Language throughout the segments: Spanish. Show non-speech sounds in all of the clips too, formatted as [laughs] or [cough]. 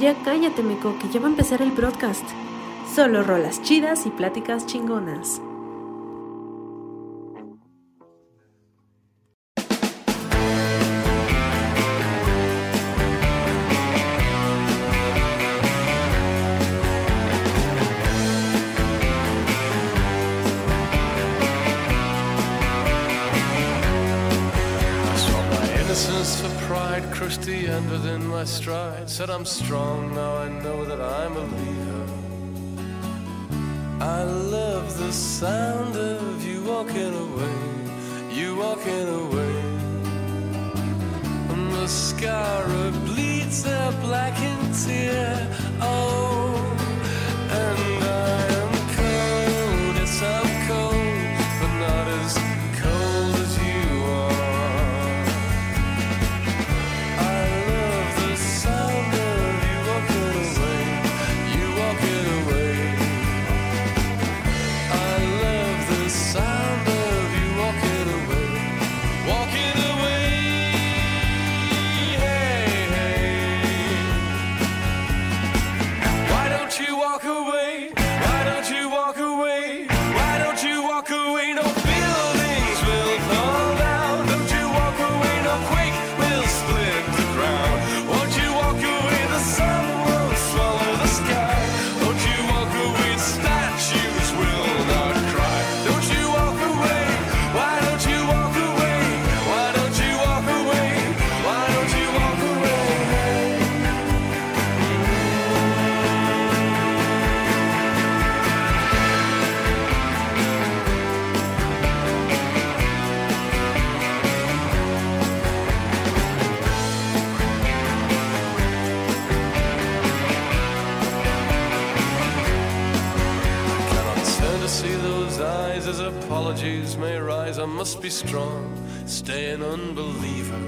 Ya cállate, Meco, que ya va a empezar el broadcast. Solo rolas chidas y pláticas chingonas. Strong, now I know that I'm a leader. I love the sound of you walking away, you walking away. And the bleeds be strong, stay an unbeliever,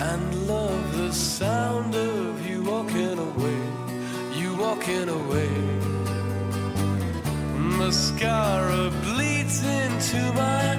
and love the sound of you walking away, you walking away. Mascara bleeds into my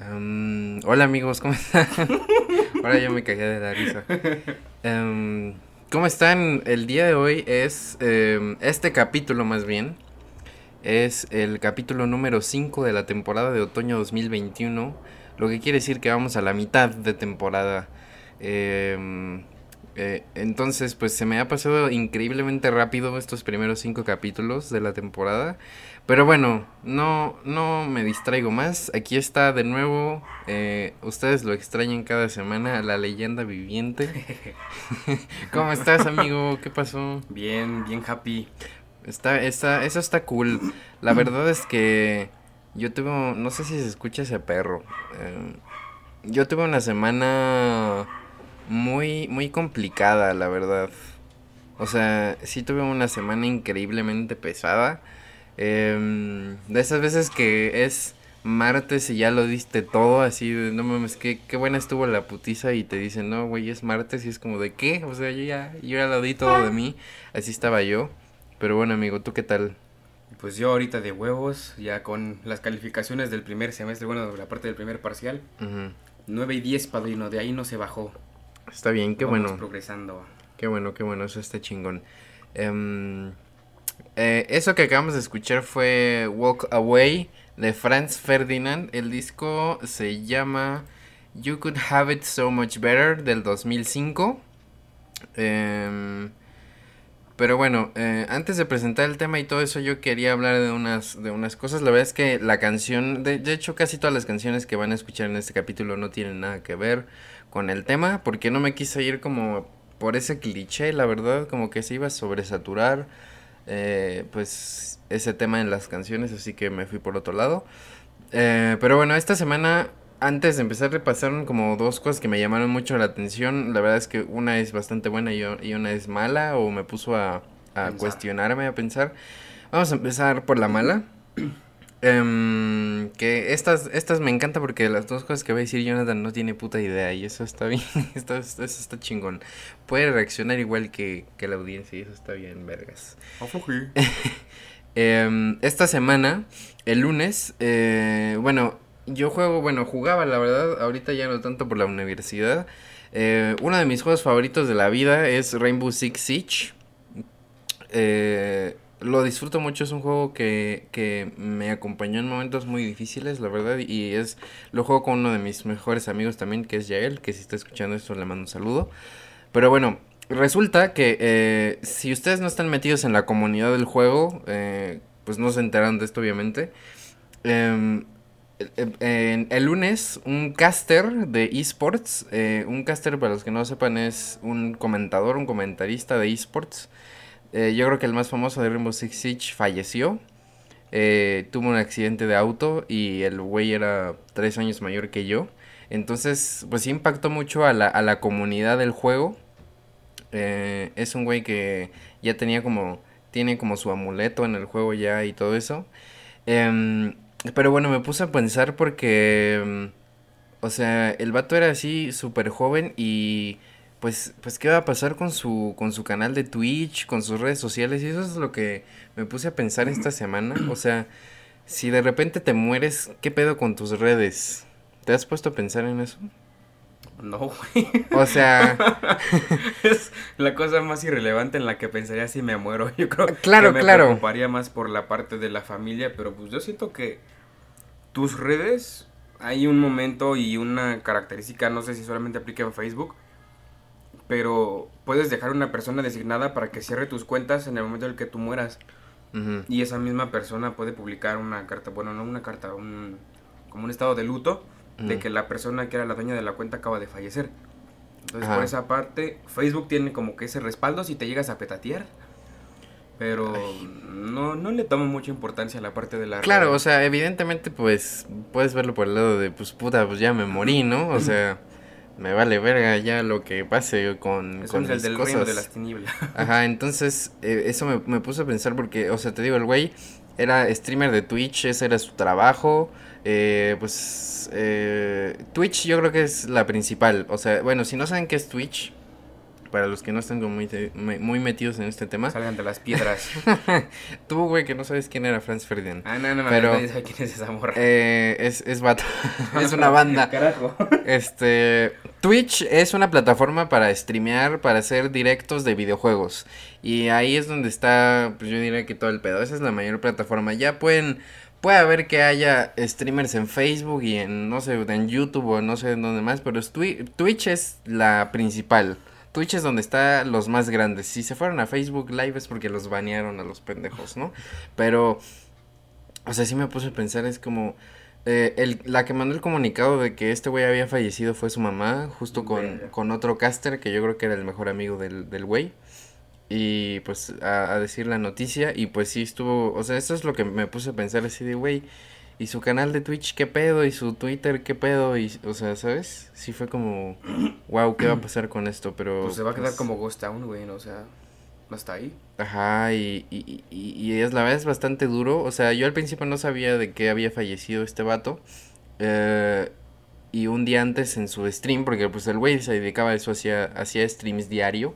Em, hola amigos, ¿cómo están? [laughs] Ahora ya me cagué de la risa. Em, ¿Cómo están? El día de hoy es, em, este capítulo más bien, es el capítulo número 5 de la temporada de otoño 2021, lo que quiere decir que vamos a la mitad de temporada. Em, eh, entonces, pues se me ha pasado increíblemente rápido estos primeros cinco capítulos de la temporada. Pero bueno, no, no me distraigo más. Aquí está de nuevo. eh, ustedes lo extrañan cada semana, la leyenda viviente. [laughs] ¿Cómo estás, amigo? ¿Qué pasó? Bien, bien happy. Está, está, eso está cool. La verdad es que yo tuve, no sé si se escucha ese perro. eh, yo tuve una semana muy, muy complicada, la verdad. O sea, sí tuve una semana increíblemente pesada. Em, de esas veces que es martes y ya lo diste todo, así de, no mames, qué, qué buena estuvo la putiza y te dicen, no, güey, es martes y es como de, ¿qué? O sea, yo ya, yo ya lo di todo de mí, así estaba yo. Pero bueno, amigo, ¿tú qué tal? Pues yo ahorita de huevos, ya con las calificaciones del primer semestre, bueno, la parte del primer parcial, Ujú. 9 y 10, padrino, de ahí no se bajó. Está bien, qué Vamos bueno. progresando. Qué bueno, qué bueno, eso está chingón. Em, eh, eso que acabamos de escuchar fue Walk Away de Franz Ferdinand. El disco se llama You Could Have It So Much Better del 2005. Em, pero bueno, eh, antes de presentar el tema y todo eso, yo quería hablar de unas, de unas cosas. La verdad es que la canción, de, de hecho casi todas las canciones que van a escuchar en este capítulo no tienen nada que ver con el tema, porque no me quise ir como por ese cliché, la verdad, como que se iba a sobresaturar, eh, pues, ese tema en las canciones, así que me fui por otro lado. Eh, pero bueno, esta semana, antes de empezar, repasaron como dos cosas que me llamaron mucho la atención. La verdad es que una es bastante buena y, una es mala, o me puso a, cuestionarme, a pensar. Vamos a empezar por la mala. [clears throat] Em, que estas, estas me encanta porque las dos cosas que va a decir Jonathan no tiene puta idea y eso está bien, [laughs] esto- eso está chingón. Puede reaccionar igual que, que la audiencia y eso está bien, vergas. [laughs] Em, esta semana, el lunes, eh, bueno, yo juego, bueno, jugaba la verdad, ahorita ya no tanto por la universidad. Eh, uno de mis juegos favoritos de la vida es Rainbow Six Siege. Eh, lo disfruto mucho, es un juego que, que me acompañó en momentos muy difíciles, la verdad, y es lo juego con uno de mis mejores amigos también, que es Yael, que si está escuchando esto le mando un saludo. Pero bueno, resulta que eh, si ustedes no están metidos en la comunidad del juego, pues no se enteran de esto obviamente. Em, el- lunes, un caster de esports, eh, un caster para los que no sepan es un comentador, un comentarista de esports. Eh, yo creo que el más famoso de Rainbow Six Siege falleció. Eh, tuvo un accidente de auto y el güey era tres años mayor que yo. Entonces, pues impactó mucho a la, a la comunidad del juego. Es un güey que ya tenía como, tiene como su amuleto en el juego ya y todo eso. Em, pero bueno, me puse a pensar porque, em, o sea, el vato era así súper joven y pues, pues, ¿qué va a pasar con su, con su canal de Twitch, con sus redes sociales? Y eso es lo que me puse a pensar esta [clears throat] semana. O sea, si de repente te mueres, ¿qué pedo con tus redes? ¿Te has puesto a pensar en eso? No, güey. O sea, [laughs] es la cosa más irrelevante en la que pensaría si me muero. Yo creo Claro, que me claro. preocuparía más por la parte de la familia, pero pues yo siento que tus redes hay un momento y una característica, no sé si solamente aplica en Facebook, pero puedes dejar una persona designada para que cierre tus cuentas en el momento en el que tú mueras. Y esa misma persona puede publicar una carta, bueno, no una carta, un, como un estado de luto de que la persona que era la dueña de la cuenta acaba de fallecer. Entonces, Ajá. por esa parte, Facebook tiene como que ese respaldo si te llegas a petatear. Pero no, no le tomo mucha importancia a la parte de la Claro, red. o sea, evidentemente, pues, puedes verlo por el lado de, pues, puta, pues ya me morí, ¿no? O sea, me vale verga ya lo que pase con, Eso con es el mis del cosas. reino de las tinieblas. [laughs] Ajá, entonces, eh, eso me, me puso a pensar porque, o sea, te digo, el güey era streamer de Twitch, ese era su trabajo, eh, pues, eh, Twitch yo creo que es la principal, o sea, bueno, si no saben qué es Twitch, para los que no están como muy, muy metidos en este tema, Salgan de las piedras. [laughs] tú, güey, que no sabes quién era Franz Ferdinand. ah, no, no, Pero- Pero... nadie sabe quién es esa morra. Eh, es, es vato. [laughs] es una [laughs] banda. Carajo. Este. Twitch es una plataforma para streamear, para hacer directos de videojuegos. Y ahí es donde está, pues yo diría que todo el pedo. Esa es la mayor plataforma. Ya pueden. Puede haber que haya streamers en Facebook y en, no sé, en YouTube o no sé en dónde más, pero es Twi- Twitch es la principal. Twitch es donde están los más grandes. Si se fueron a Facebook Live es porque los banearon a los pendejos, ¿no? Pero, o sea, sí me puse a pensar, es como... eh, el, la que mandó el comunicado de que este güey había fallecido fue su mamá, justo con, con otro caster que yo creo que era el mejor amigo del, del güey. Y pues a, a decir la noticia y pues sí estuvo, o sea, eso es lo que me puse a pensar así de, güey, y su canal de Twitch, ¿qué pedo? Y su Twitter, ¿qué pedo? Y, o sea, ¿sabes? Sí fue como, wow, ¿qué va a pasar con esto? Pero... Pues se va a quedar pues, como Ghost Town, güey, ¿no? o sea, hasta ahí. Ajá, y, y, y, y es la verdad es bastante duro. O sea, yo al principio no sabía de qué había fallecido este vato. eh, y un día antes en su stream, porque pues el güey se dedicaba a eso, hacía, hacía streams diario.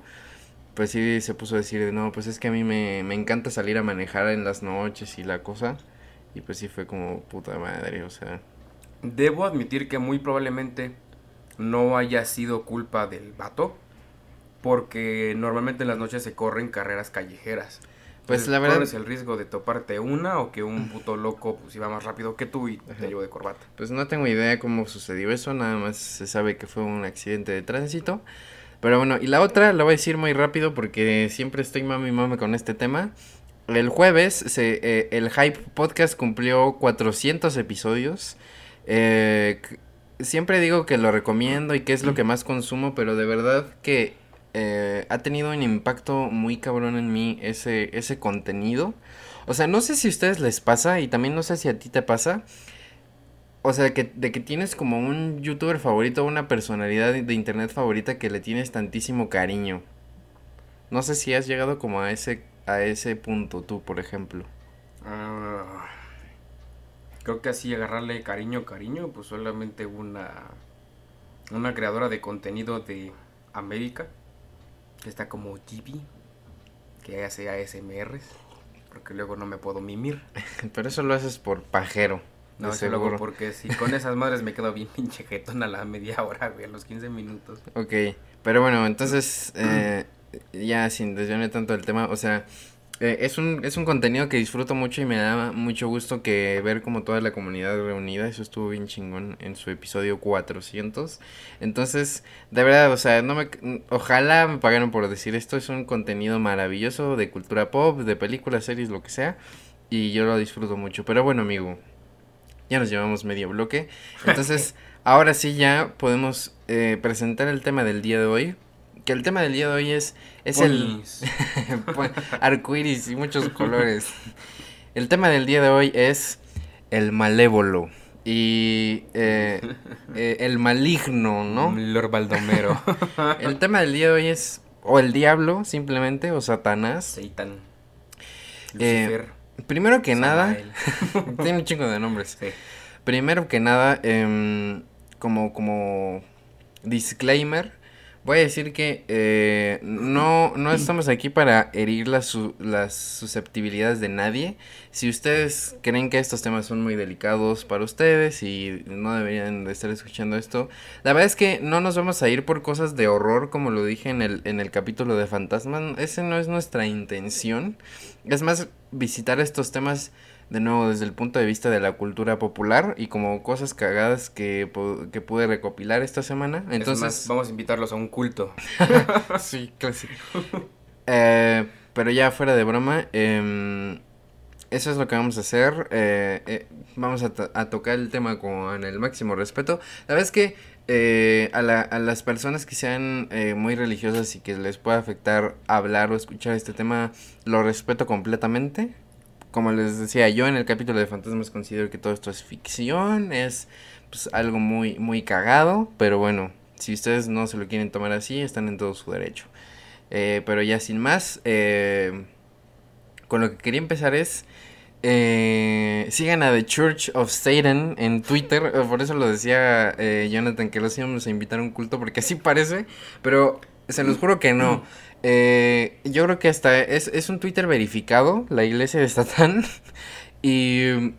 Pues sí se puso a decir, de, no, pues es que a mí me, me encanta salir a manejar en las noches y la cosa. Y pues sí fue como puta madre, o sea. Debo admitir que muy probablemente no haya sido culpa del vato. Porque normalmente en las noches se corren carreras callejeras. Pues Entonces, la verdad- Corres el riesgo de toparte una o que un [laughs] puto loco pues iba más rápido que tú y te llevó de corbata. Pues no tengo idea cómo sucedió eso, nada más se sabe que fue un accidente de tránsito. Pero bueno, y la otra la voy a decir muy rápido porque siempre estoy mami mami con este tema. El jueves se, eh, el Hype Podcast cumplió 400 episodios. Eh, siempre digo que lo recomiendo y que es lo que más consumo, pero de verdad que eh, ha tenido un impacto muy cabrón en mí ese, ese contenido. O sea, no sé si a ustedes les pasa y también no sé si a ti te pasa. O sea, que, de que tienes como un youtuber favorito, una personalidad de internet favorita que le tienes tantísimo cariño. No sé si has llegado como a ese, a ese punto tú, por ejemplo. Ah, creo que así agarrarle cariño, cariño, pues solamente una, una creadora de contenido de América, que está como GB, que hace ASMRs, porque luego no me puedo mimir. [laughs] Pero eso lo haces por pajero. No, eso luego porque si con esas madres me quedo bien [laughs] pinche jetón a la media hora, güey, a los 15 minutos. Ok, pero bueno, entonces, eh, ya sin desviarme tanto del tema, o sea, eh, es, un, es un contenido que disfruto mucho y me da mucho gusto que ver como toda la comunidad reunida, eso estuvo bien chingón en su episodio 400. Entonces, de verdad, o sea, no me, ojalá me pagaran por decir esto, es un contenido maravilloso de cultura pop, de películas, series, lo que sea, y yo lo disfruto mucho. Pero bueno, amigo, ya nos llevamos medio bloque. [laughs] Entonces, ahora sí ya podemos eh, presentar el tema del día de hoy. Que el tema del día de hoy es, es el [laughs] arcoíris y muchos colores. El tema del día de hoy es el malévolo y eh, eh, el maligno, ¿no? Lord Baldomero. [laughs] El tema del día de hoy es o el diablo, simplemente, o Satanás. Seitan. Eh, Lucifer. Primero que nada, [laughs] tiene un chingo de nombres. Sí. Primero que nada, em, como, como disclaimer, voy a decir que eh, no, no estamos aquí para herir las, su- las susceptibilidades de nadie. Si ustedes creen que estos temas son muy delicados para ustedes y no deberían de estar escuchando esto, la verdad es que no nos vamos a ir por cosas de horror, como lo dije en el, en el capítulo de Fantasma. Ese no es nuestra intención. Es más, visitar estos temas de nuevo desde el punto de vista de la cultura popular y como cosas cagadas que, que pude recopilar esta semana. Entonces, Entonces, vamos a invitarlos a un culto. [laughs] sí, casi. Eh, pero ya fuera de broma, em, eso es lo que vamos a hacer. eh, eh, vamos a, to- a tocar el tema con el máximo respeto. La verdad es que eh, a, la- a las personas que sean eh, muy religiosas y que les pueda afectar hablar o escuchar este tema, lo respeto completamente. Como les decía, yo en el capítulo de fantasmas considero que todo esto es ficción, es pues, algo muy, muy cagado, pero bueno, si ustedes no se lo quieren tomar así, están en todo su derecho. Eh, pero ya sin más, eh, con lo que quería empezar es, eh, sigan a The Church of Satan en Twitter, eh, por eso lo decía eh, Jonathan, que los íbamos a invitar a un culto, porque así parece, pero se los juro que no. Eh, yo creo que hasta es, es un Twitter verificado, la iglesia de Satán, [laughs] y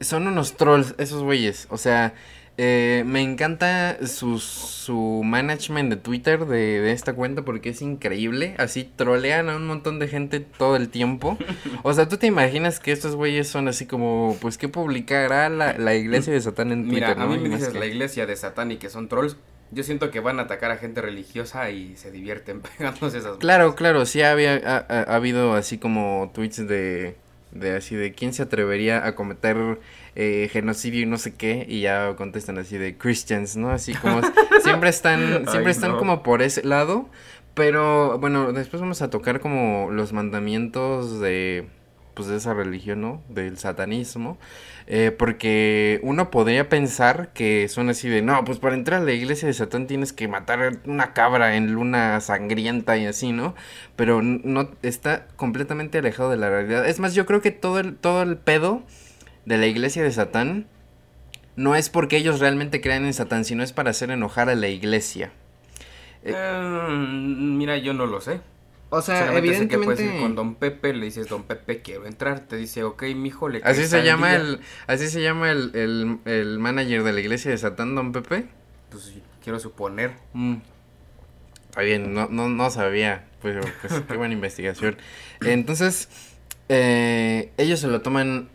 son unos trolls esos güeyes, o sea... Eh, me encanta su, su management de Twitter de, de esta cuenta porque es increíble. Así trolean a un montón de gente todo el tiempo. [laughs] O sea, ¿tú te imaginas que estos güeyes son así como, pues, ¿qué publicará la, la iglesia de Satán en Twitter? Mira, a mí me dices que- la iglesia de Satán y que son trolls. Yo siento que van a atacar a gente religiosa y se divierten [laughs] pegándose esas Claro, claro, sí había, ha, ha- ha habido así como tweets de, de así de quién se atrevería a cometer eh, genocidio y no sé qué, y ya contestan así de Christians, ¿no? Así como siempre están, [laughs] siempre Ay, están no. como por ese lado, pero bueno, después vamos a tocar como los mandamientos de pues de esa religión, ¿no? Del satanismo. eh, porque uno podría pensar que son así de, no, pues para entrar a la iglesia de Satán tienes que matar una cabra en luna sangrienta y así, ¿no? Pero no está completamente alejado de la realidad. Es más, yo creo que todo el, todo el pedo de la iglesia de Satán no es porque ellos realmente crean en Satán, sino es para hacer enojar a la iglesia. Eh, Eh, mira, yo no lo sé. o sea, Solamente sé que puedes evidentemente... ir con Don Pepe, le dices, Don Pepe, quiero entrar. Te dice, ok, mijo, le Así se llama día". el, así se llama el, el, el manager de la iglesia de Satán, Don Pepe. Pues quiero suponer. Mm. Está bien, no, no, no sabía, pero pues qué buena [laughs] investigación. Entonces, eh, ellos se lo toman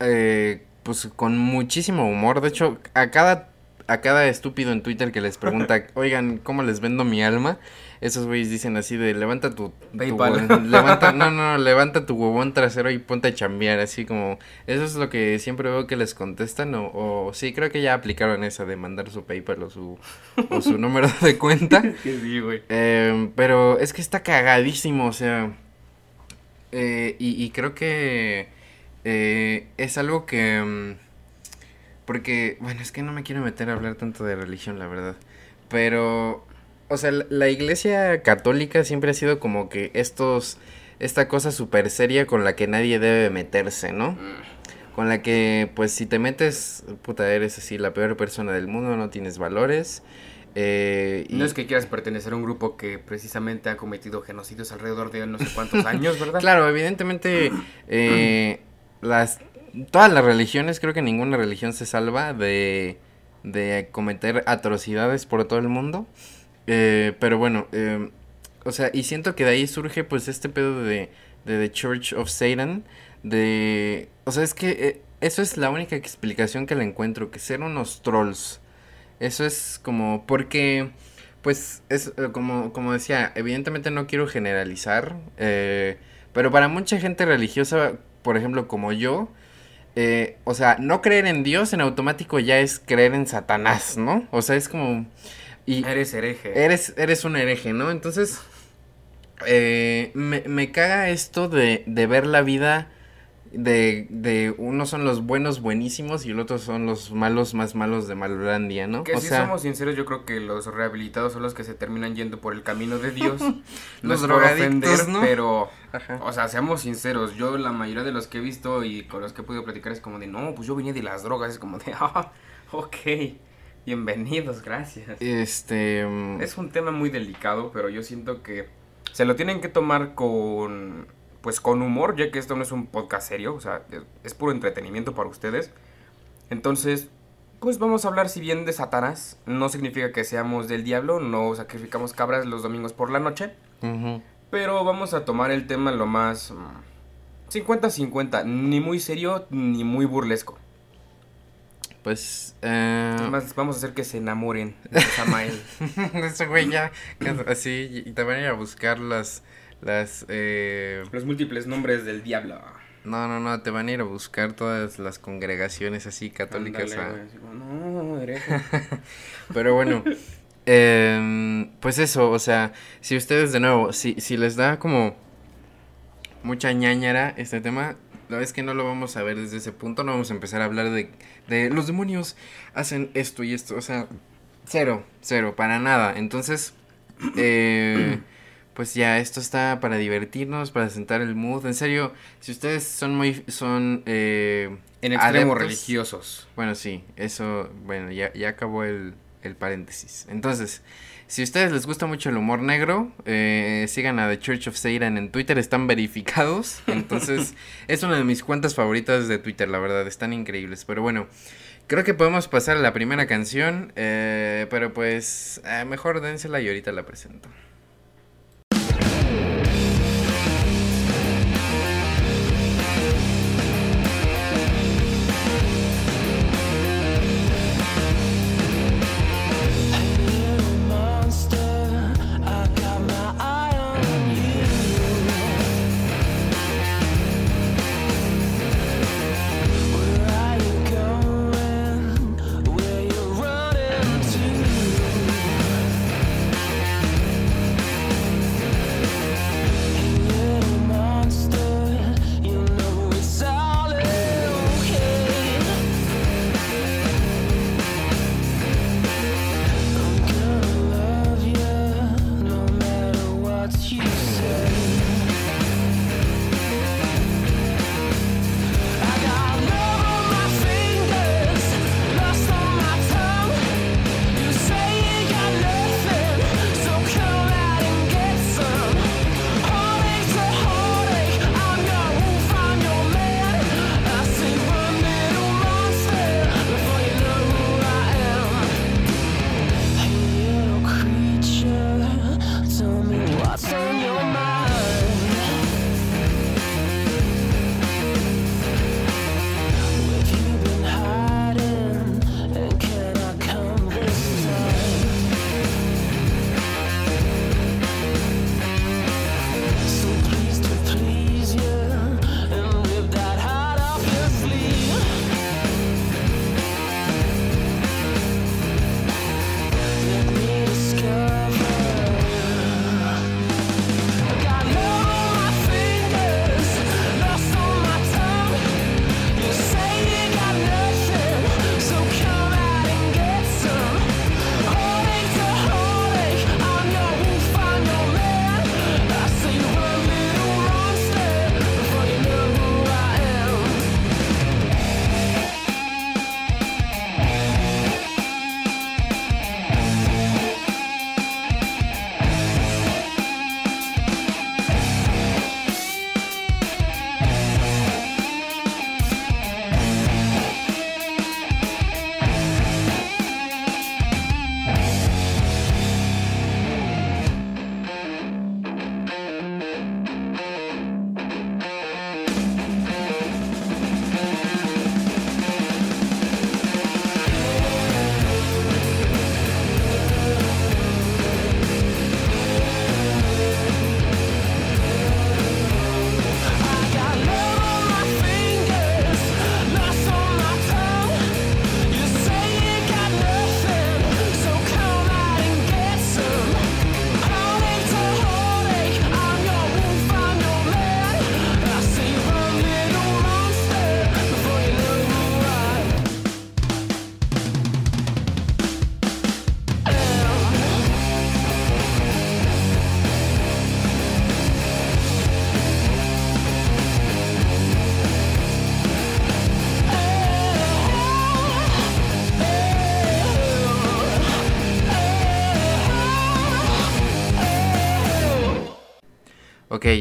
eh, pues con muchísimo humor. De hecho, a cada, a cada estúpido en Twitter que les pregunta, [laughs] oigan, ¿cómo les vendo mi alma? Esos güeyes dicen así de levanta tu, tu levanta, [laughs] no, no, levanta tu huevón trasero y ponte a chambear, así como, eso es lo que siempre veo que les contestan, o, o sí, creo que ya aplicaron esa de mandar su PayPal o su, o su [laughs] número de cuenta. Sí, güey. Eh, pero es que está cagadísimo, o sea. eh, y, y creo que eh, es algo que. mm, porque, bueno, es que no me quiero meter a hablar tanto de religión, la verdad. Pero, o sea, la, la iglesia católica siempre ha sido como que estos. Esta cosa súper seria con la que nadie debe meterse, ¿no? Con la que, pues, si te metes, puta, eres así la peor persona del mundo, no tienes valores. eh, y- No es que quieras pertenecer a un grupo que precisamente ha cometido genocidios alrededor de no sé cuántos años, ¿verdad? [laughs] Claro, evidentemente eh, las todas las religiones, creo que ninguna religión se salva de, de cometer atrocidades por todo el mundo. Eh, pero bueno, eh, o sea, y siento que de ahí surge pues este pedo de, de The Church of Satan, de... O sea, es que eh, eso es la única explicación que le encuentro, que ser unos trolls. Eso es como porque... Pues es eh, como, como decía, evidentemente no quiero generalizar, pero para mucha gente religiosa, por ejemplo, como yo, eh, o sea, no creer en Dios en automático ya es creer en Satanás, ¿no? O sea, es como... Y Eres hereje. eres, eres un hereje, ¿no? Entonces, eh, me, me caga esto de, de ver la vida de, de unos son los buenos buenísimos y el otro son los malos más malos de Malvrandia, ¿no? Que o si sea, somos sinceros, yo creo que los rehabilitados son los que se terminan yendo por el camino de Dios. [laughs] Los drogadictos, ¿no? pero, Ajá. o sea, seamos sinceros, yo la mayoría de los que he visto y con los que he podido platicar es como de, no, pues yo venía de las drogas, es como de, [laughs] ah, ok, bienvenidos, gracias. Este... mm, Es un tema muy delicado, pero yo siento que se lo tienen que tomar con, pues con humor, ya que esto no es un podcast serio, o sea, es, puro entretenimiento para ustedes. Entonces, pues vamos a hablar si bien de Satanás, no significa que seamos del diablo, no sacrificamos cabras los domingos por la noche, pero vamos a tomar el tema lo más mm, 50-50, ni muy serio ni muy burlesco. Pues... eh, Además, vamos a hacer que se enamoren de Samael. [laughs] Ese güey ya, [laughs] así, y te van a ir a buscar las, las, eh, Los múltiples nombres del diablo. no, no, no, te van a ir a buscar todas las congregaciones así católicas. Ándale, a- no. [laughs] Pero bueno, [laughs] em, pues eso, o sea, si ustedes de nuevo, si, si les da como mucha ñañara este tema, la verdad es que no lo vamos a ver desde ese punto, no vamos a empezar a hablar de, de los demonios hacen esto y esto, o sea, cero, cero, para nada. Entonces, [clears throat] eh, pues ya, esto está para divertirnos, para sentar el mood. En serio, si ustedes son muy, son... Eh, En extremos adeptos- religiosos. bueno, sí, eso, bueno, ya, ya acabó el, el paréntesis. Entonces, si a ustedes les gusta mucho el humor negro, eh, sigan a The Church of Satan en Twitter, están verificados. [laughs] Entonces, es una de mis cuentas favoritas de Twitter, la verdad, están increíbles. Pero bueno, creo que podemos pasar a la primera canción, eh, pero pues eh, mejor dénsela y ahorita la presento.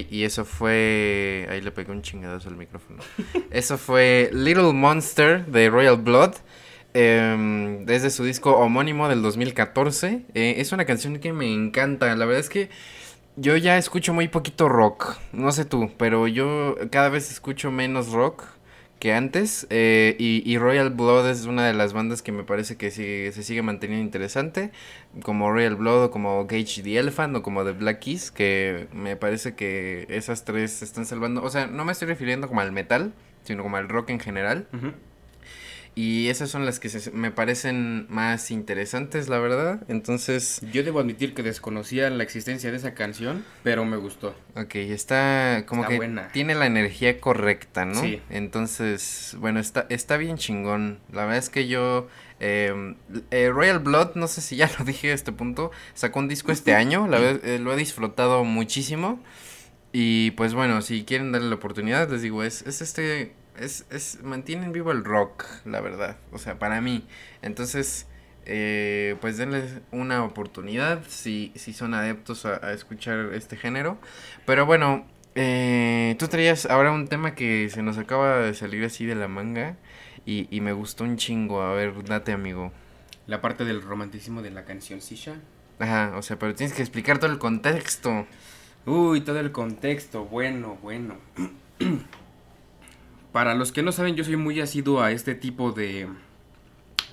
Y eso fue. Ahí le pegué un chingadazo al micrófono. [laughs] eso fue Little Monster de Royal Blood. em, desde su disco homónimo del 2014. Eh, es una canción que me encanta. La verdad es que yo ya escucho muy poquito rock. No sé tú, pero yo cada vez escucho menos rock que antes. eh, y, y Royal Blood es una de las bandas que me parece que sigue- se sigue manteniendo interesante. Como Royal Blood o como Gage the Elephant o como The Black Keys. Que me parece que esas tres se están salvando. O sea, no me estoy refiriendo como al metal, sino como al rock en general. Ujú. Y esas son las que se- me parecen más interesantes, la verdad. Entonces, Yo debo admitir que desconocía la existencia de esa canción, pero me gustó. ok, está como Está que buena. tiene la energía correcta, ¿no? Sí. Entonces, bueno, está, está bien chingón. La verdad es que yo... eh, eh, Royal Blood, no sé si ya [laughs] lo dije a este punto, sacó un disco este [laughs] año, la verdad, eh, lo he disfrutado muchísimo. Y pues bueno, si quieren darle la oportunidad, les digo, es, es este, es, es, mantienen vivo el rock, la verdad, o sea, para mí. Entonces, eh, pues denles una oportunidad si, si son adeptos a, a escuchar este género. Pero bueno, eh, tú traías ahora un tema que se nos acaba de salir así de la manga y, y me gustó un chingo. A ver, date amigo. La parte del romanticismo de la canción Sisha. Ajá, o sea, pero tienes que explicar todo el contexto. Uy, todo el contexto, bueno, bueno. [clears throat] Para los que no saben, yo soy muy asiduo a este tipo de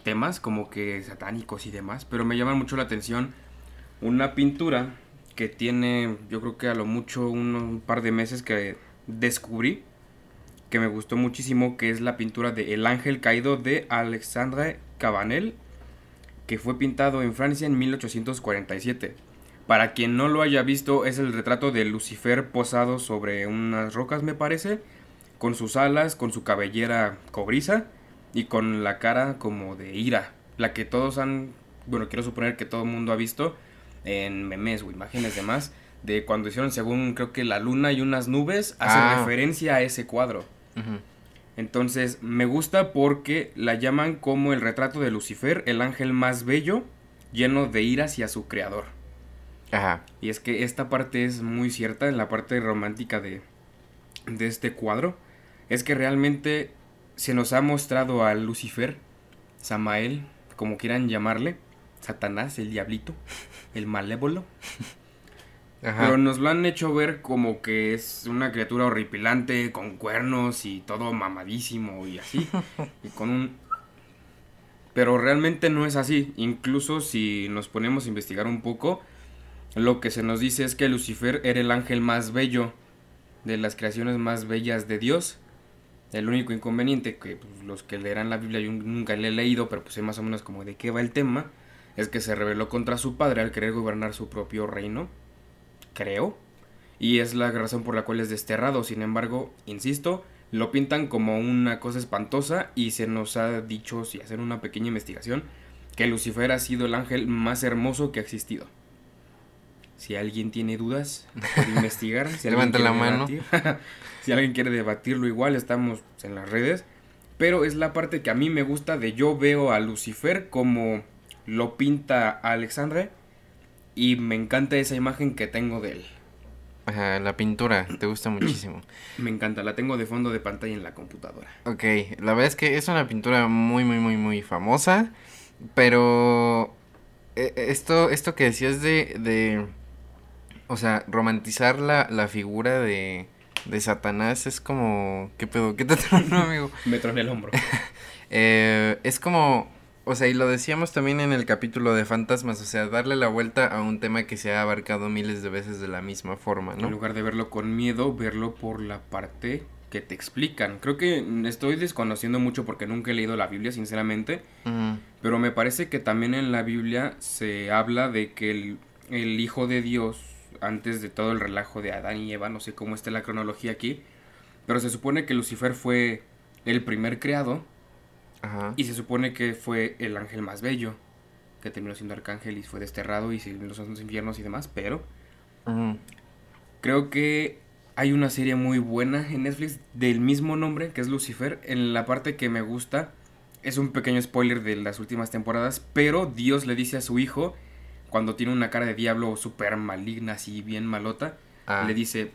temas, como que satánicos y demás, pero me llama mucho la atención una pintura que tiene, yo creo que a lo mucho un, un par de meses que descubrí, que me gustó muchísimo, que es la pintura de El Ángel Caído de Alexandre Cabanel, que fue pintado en Francia en 1847. Para quien no lo haya visto, es el retrato de Lucifer posado sobre unas rocas, me parece, con sus alas, con su cabellera cobriza y con la cara como de ira. La que todos han, bueno, quiero suponer que todo el mundo ha visto en memes o imágenes demás, de cuando hicieron según creo que la luna y unas nubes, hace Ah. referencia a ese cuadro. Entonces, me gusta porque la llaman como el retrato de Lucifer, el ángel más bello, lleno de ira hacia su creador. Ajá. Y es que esta parte es muy cierta en la parte romántica de, de este cuadro. Es que realmente se nos ha mostrado a Lucifer, Samael, como quieran llamarle, Satanás, el diablito, el malévolo. [laughs] Ajá. Pero nos lo han hecho ver como que es una criatura horripilante, con cuernos y todo mamadísimo y así. y con un... Pero realmente no es así. Incluso si nos ponemos a investigar un poco, lo que se nos dice es que Lucifer era el ángel más bello, de las creaciones más bellas de Dios. El único inconveniente que pues, los que leerán la Biblia yo nunca le he leído, pero pues sé más o menos como de qué va el tema, es que se rebeló contra su padre al querer gobernar su propio reino creo. Y es la razón por la cual es desterrado. Sin embargo, insisto, lo pintan como una cosa espantosa y se nos ha dicho, si hacen una pequeña investigación, que Lucifer ha sido el ángel más hermoso que ha existido. Si alguien tiene dudas, [laughs] puede investigar. Si Levanta la mano. [laughs] si alguien quiere debatirlo igual, estamos en las redes. Pero es la parte que a mí me gusta de yo veo a Lucifer como lo pinta Alexandre y me encanta esa imagen que tengo de él. Ajá, la pintura, te gusta muchísimo. [clears throat] Me encanta, la tengo de fondo de pantalla en la computadora. Ok, la verdad es que es una pintura muy, muy, muy, muy famosa. Pero eh, esto, esto que decías de, de, o sea, romantizar la, la figura de, de Satanás es como, ¿qué pedo? ¿Qué te tronó, [laughs] amigo? Me troné el hombro. [laughs] Eh, es como, o sea, y lo decíamos también en el capítulo de fantasmas, o sea, darle la vuelta a un tema que se ha abarcado miles de veces de la misma forma, En ¿no? lugar de verlo con miedo, verlo por la parte que te explican. Creo que estoy desconociendo mucho porque nunca he leído la Biblia, sinceramente. Pero me parece que también en la Biblia se habla de que el, el Hijo de Dios, antes de todo el relajo de Adán y Eva, no sé cómo está la cronología aquí, pero se supone que Lucifer fue el primer creado Ajá. y se supone que fue el ángel más bello, que terminó siendo arcángel y fue desterrado y siguió en los santos infiernos y demás, pero creo que hay una serie muy buena en Netflix del mismo nombre, que es Lucifer. En la parte que me gusta, es un pequeño spoiler de las últimas temporadas, pero Dios le dice a su hijo, cuando tiene una cara de diablo súper maligna, así bien malota, Ah. le dice,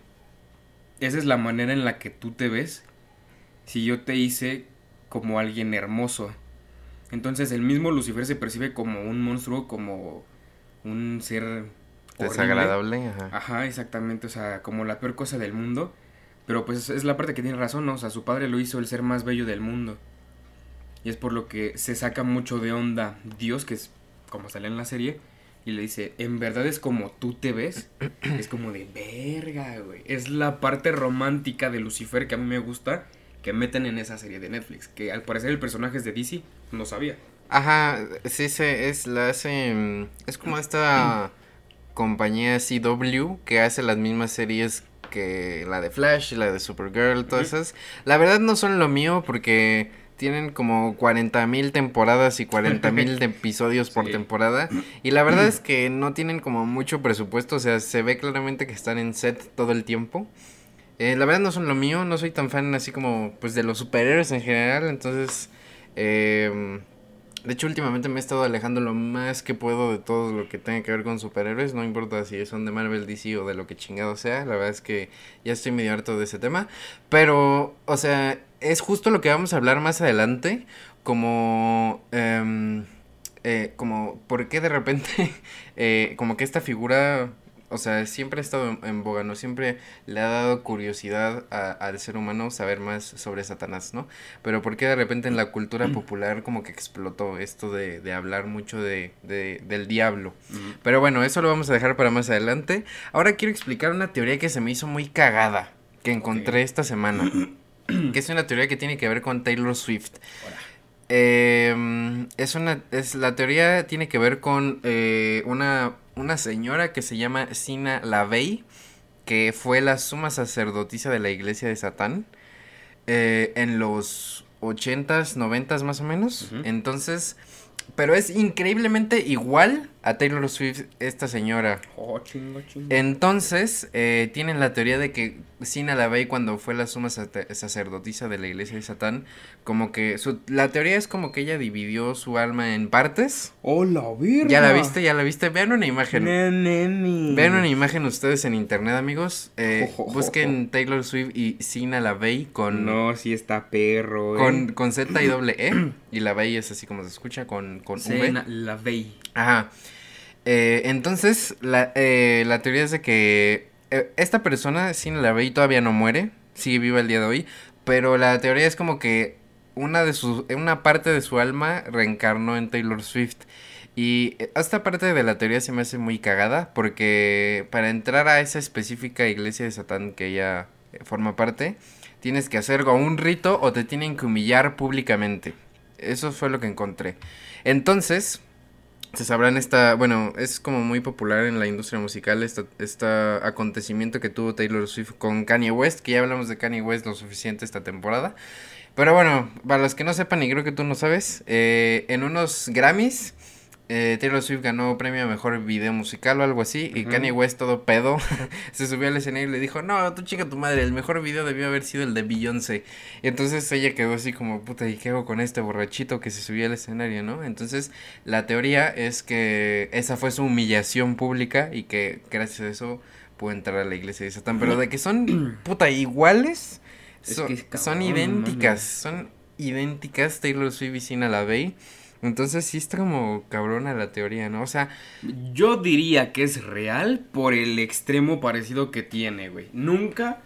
esa es la manera en la que tú te ves si yo te hice como alguien hermoso. Entonces el mismo Lucifer se percibe como un monstruo, como un ser horrible. Desagradable, ajá. Ajá, exactamente, o sea, como la peor cosa del mundo. Pero pues es la parte que tiene razón, ¿no? O sea, su padre lo hizo el ser más bello del mundo. Y es por lo que se saca mucho de onda Dios, que es como sale en la serie, y le dice, en verdad es como tú te ves. es como de verga, güey. Es la parte romántica de Lucifer que a mí me gusta, que meten en esa serie de Netflix. Que al parecer el personaje es de DC, no sabía. Ajá, sí, se, es la hace, mm, es como esta compañía CW que hace las mismas series que la de Flash y la de Supergirl, todas esas. La verdad no son lo mío porque tienen como 40 mil temporadas y 40 mil [laughs] episodios por Sí. temporada. Y la verdad [clears throat] es que no tienen como mucho presupuesto, o sea, se ve claramente que están en set todo el tiempo. Eh, la verdad no son lo mío, no soy tan fan así como pues de los superhéroes en general, entonces... em, de hecho, últimamente me he estado alejando lo más que puedo de todo lo que tenga que ver con superhéroes. No importa si son de Marvel, DC o de lo que chingado sea. La verdad es que ya estoy medio harto de ese tema. Pero, o sea, es justo lo que vamos a hablar más adelante. Como... em, eh, como, ¿por qué de repente? [laughs] eh, como que esta figura... O sea, siempre ha estado en, en boga, ¿no? Siempre le ha dado curiosidad a- al ser humano saber más sobre Satanás, ¿no? Pero ¿por qué de repente en la cultura popular como que explotó esto de, de hablar mucho de, de- del diablo? Pero bueno, eso lo vamos a dejar para más adelante. Ahora quiero explicar una teoría que se me hizo muy cagada, que encontré esta semana. [clears throat] [clears throat] que es una teoría que tiene que ver con Taylor Swift. Eh, es una, es, la teoría tiene que ver con eh, una, una señora que se llama Sina Lavey, que fue la suma sacerdotisa de la iglesia de Satán eh, en los 80s, 90s más o menos. Entonces, pero es increíblemente igual a Taylor Swift esta señora. Oh, chingo, chingo. Entonces, eh, tienen la teoría de que Sina Lavey cuando fue la suma sacerdotisa de la iglesia de Satán, como que su, la teoría es como que ella dividió su alma en partes. ¡Oh, la! ¿Ya la viste? ¿Ya la viste? Vean una imagen. Ne, neni. Vean una imagen ustedes en internet, amigos. Eh, Jo, jo, jo, busquen Taylor Swift y Sina Lavey con, No, sí está perro, eh. con, con Z y doble E. y Lavey es así como se escucha con, con V. Sena Lavey. Ajá. Eh, entonces, la, eh, la teoría es de que eh, esta persona, Sin Lavey, todavía no muere, sigue viva el día de hoy, pero la teoría es como que una de sus, una parte de su alma reencarnó en Taylor Swift. Y esta parte de la teoría se me hace muy cagada, porque para entrar a esa específica iglesia de Satán que ella forma parte, tienes que hacer un rito o te tienen que humillar públicamente. Eso fue lo que encontré. Entonces, se sabrán esta, bueno, es como muy popular en la industria musical esta, este acontecimiento que tuvo Taylor Swift con Kanye West, que ya hablamos de Kanye West lo suficiente esta temporada. Pero bueno, para los que no sepan, y creo que tú no sabes, eh, en unos Grammys, eh, Taylor Swift ganó premio a mejor video musical o algo así, y. Kanye West todo pedo, [laughs] se subió al escenario y le dijo, no, tú chica tu madre, el mejor video debió haber sido el de Beyoncé. Y entonces ella quedó así como, puta, ¿y qué hago con este borrachito que se subió al escenario, no? Entonces la teoría es que esa fue su humillación pública y que gracias a eso pudo entrar a la iglesia de Satán. Pero de que son, [clears throat] puta, iguales, Es son, que es cabrón, son no idénticas, son idénticas Taylor Swift y Sina Lavey. Entonces sí está como cabrona la teoría, ¿no? O sea, Yo diría que es real por el extremo parecido que tiene, güey. Nunca,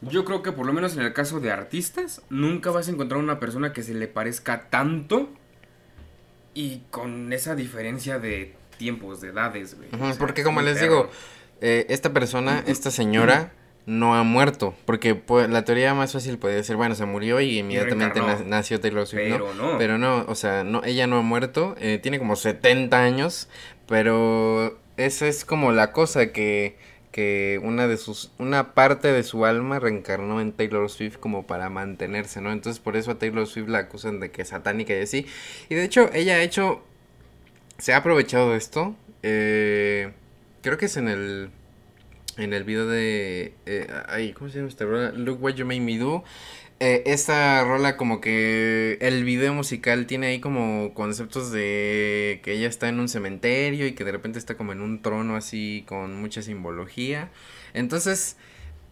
yo creo que por lo menos en el caso de artistas, nunca vas a encontrar una persona que se le parezca tanto y con esa diferencia de tiempos, de edades, güey. Ujú, O sea, porque como les perro. digo, eh, esta persona, esta señora, no ha muerto. Porque pues, la teoría más fácil podría ser, bueno, se murió y inmediatamente na- nació Taylor Swift, ¿no? Pero no. Pero no, o sea, no, ella no ha muerto, eh, tiene como 70 años, pero esa es como la cosa que, que una de sus, una parte de su alma reencarnó en Taylor Swift como para mantenerse, ¿no? Entonces por eso a Taylor Swift la acusan de que es satánica y así. Y de hecho ella ha hecho, se ha aprovechado de esto, eh, creo que es en el, en el video de, eh, ay, ¿cómo se llama esta rola? Look What You Made Me Do. Eh, esta rola como que el video musical tiene ahí como conceptos de que ella está en un cementerio y que de repente está como en un trono así con mucha simbología. Entonces,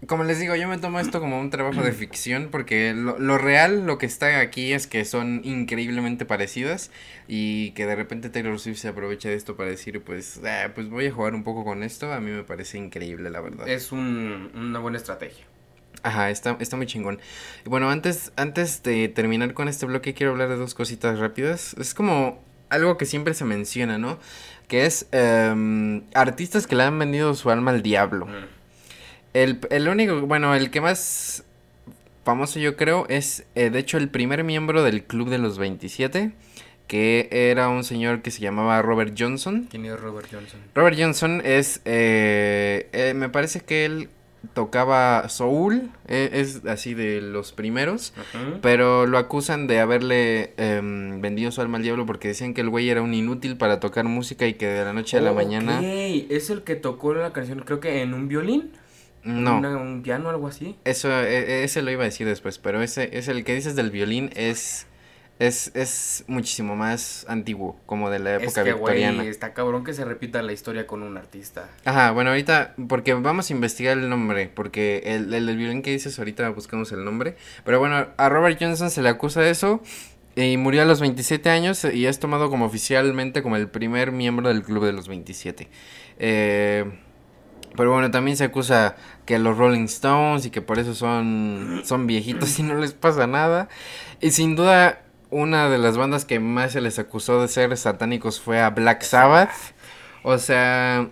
como les digo, yo me tomo esto como un trabajo de ficción porque lo, lo real, lo que está aquí es que son increíblemente parecidas y que de repente Taylor Swift se aprovecha de esto para decir, pues, ah, pues voy a jugar un poco con esto, a mí me parece increíble, la verdad. Es un- una buena estrategia. Ajá, está, está muy chingón. Bueno, antes, antes de terminar con este bloque, quiero hablar de dos cositas rápidas. Es como algo que siempre se menciona, ¿no? Que es em, artistas que le han vendido su alma al diablo. Mm. El, el único, bueno, el que más famoso yo creo es, eh, de hecho, el primer miembro del Club de los 27, que era un señor que se llamaba Robert Johnson. ¿Quién es Robert Johnson? Robert Johnson es, eh, eh, me parece que él tocaba soul, eh, es así de los primeros, pero lo acusan de haberle em, vendido su alma al diablo porque decían que el güey era un inútil para tocar música y que de la noche a la mañana... Ok, es el que tocó la canción, creo que en un violín. No, Una- un piano, algo así. eso, e- ese lo iba a decir después, pero ese es el que dices del violín es... Es, es muchísimo más antiguo, como de la Es época que, victoriana. está cabrón que se repita la historia con un artista. Ajá, bueno, ahorita, porque vamos a investigar el nombre, porque el, el, del violín que dices ahorita buscamos el nombre. Pero bueno, a Robert Johnson se le acusa de eso y murió a los 27 años y es tomado como oficialmente como el primer miembro del club de los 27. Eh, pero bueno, también se acusa que los Rolling Stones y que por eso son, son viejitos y no les pasa nada. Y sin duda, una de las bandas que más se les acusó de ser satánicos fue a Black Sabbath. O sea,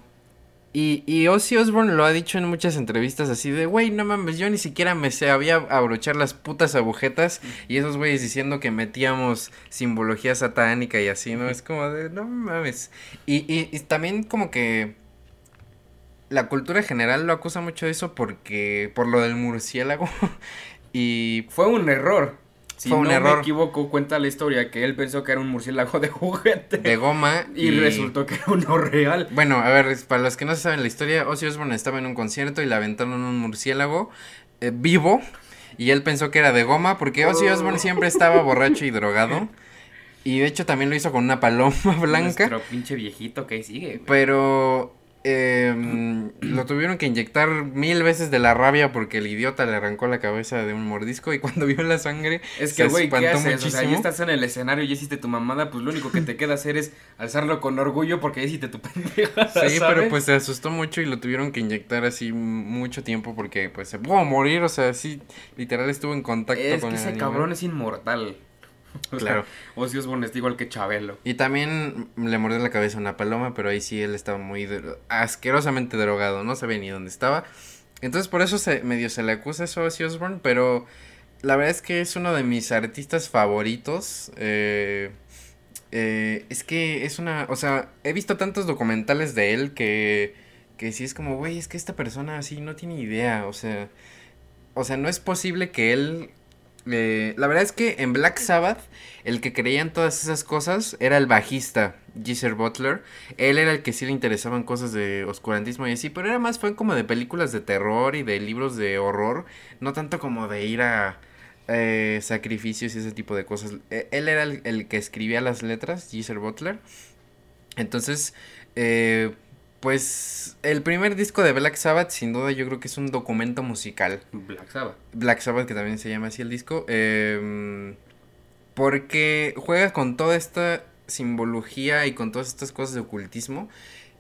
y, y Ozzy Osbourne lo ha dicho en muchas entrevistas así de, güey, no mames, yo ni siquiera me sabía abrochar las putas agujetas. Y esos güeyes diciendo que metíamos simbología satánica y así, ¿no? Es como de, no mames. Y, y también como que la cultura general lo acusa mucho de eso porque, por lo del murciélago. [laughs] y Fue un error. Si Fue un no error. me equivoco, cuenta la historia que él pensó que era un murciélago de [laughs] juguete. de goma. y, resultó que era uno real. Bueno, a ver, para los que no saben la historia, Ozzy Osbourne estaba en un concierto y le aventaron un murciélago eh, vivo y él pensó que era de goma porque Ozzy Oh. Osbourne siempre estaba borracho y drogado y de hecho también lo hizo con una paloma [laughs] blanca, Nuestro pinche viejito que ahí sigue. güey. pero em, lo tuvieron que inyectar mil veces de la rabia porque el idiota le arrancó la cabeza de un mordisco y cuando [laughs] vio la sangre Es se que, güey, ¿qué haces? O sea, ya muchísimo. estás en el escenario y ya hiciste tu mamada, pues lo único que te [laughs] queda hacer es alzarlo con orgullo porque ya hiciste tu [laughs] pendeja. Sí, pero pues se asustó mucho y lo tuvieron que inyectar así mucho tiempo porque pues se pudo morir, o sea, sí, literal estuvo en contacto Es con que el ese animal. cabrón es inmortal. [laughs] O sea, Claro. Ozzy Osbourne es igual que Chabelo. Y también le mordió la cabeza una paloma, pero ahí sí él estaba muy dro- asquerosamente drogado, no sabía ni dónde estaba. Entonces por eso se medio se le acusa eso a Ozzy Osbourne, pero la verdad es que es uno de mis artistas favoritos. eh, eh, es que es una, o sea, he visto tantos documentales de él que que sí es como, güey, es que esta persona así no tiene idea, o sea, o sea, no es posible que él la verdad es que en Black Sabbath, el que creía en todas esas cosas era el bajista, Geezer Butler. Él era el que sí le interesaban cosas de oscurantismo y así, pero era más fue como de películas de terror y de libros de horror, no tanto como de ir a eh, sacrificios y ese tipo de cosas. Eh, él era el, el que escribía las letras, Geezer Butler. Entonces, eh, pues el primer disco de Black Sabbath, sin duda, yo creo que es un documento musical. Black Sabbath. Black Sabbath, que también se llama así el disco, em, porque juega con toda esta simbología y con todas estas cosas de ocultismo.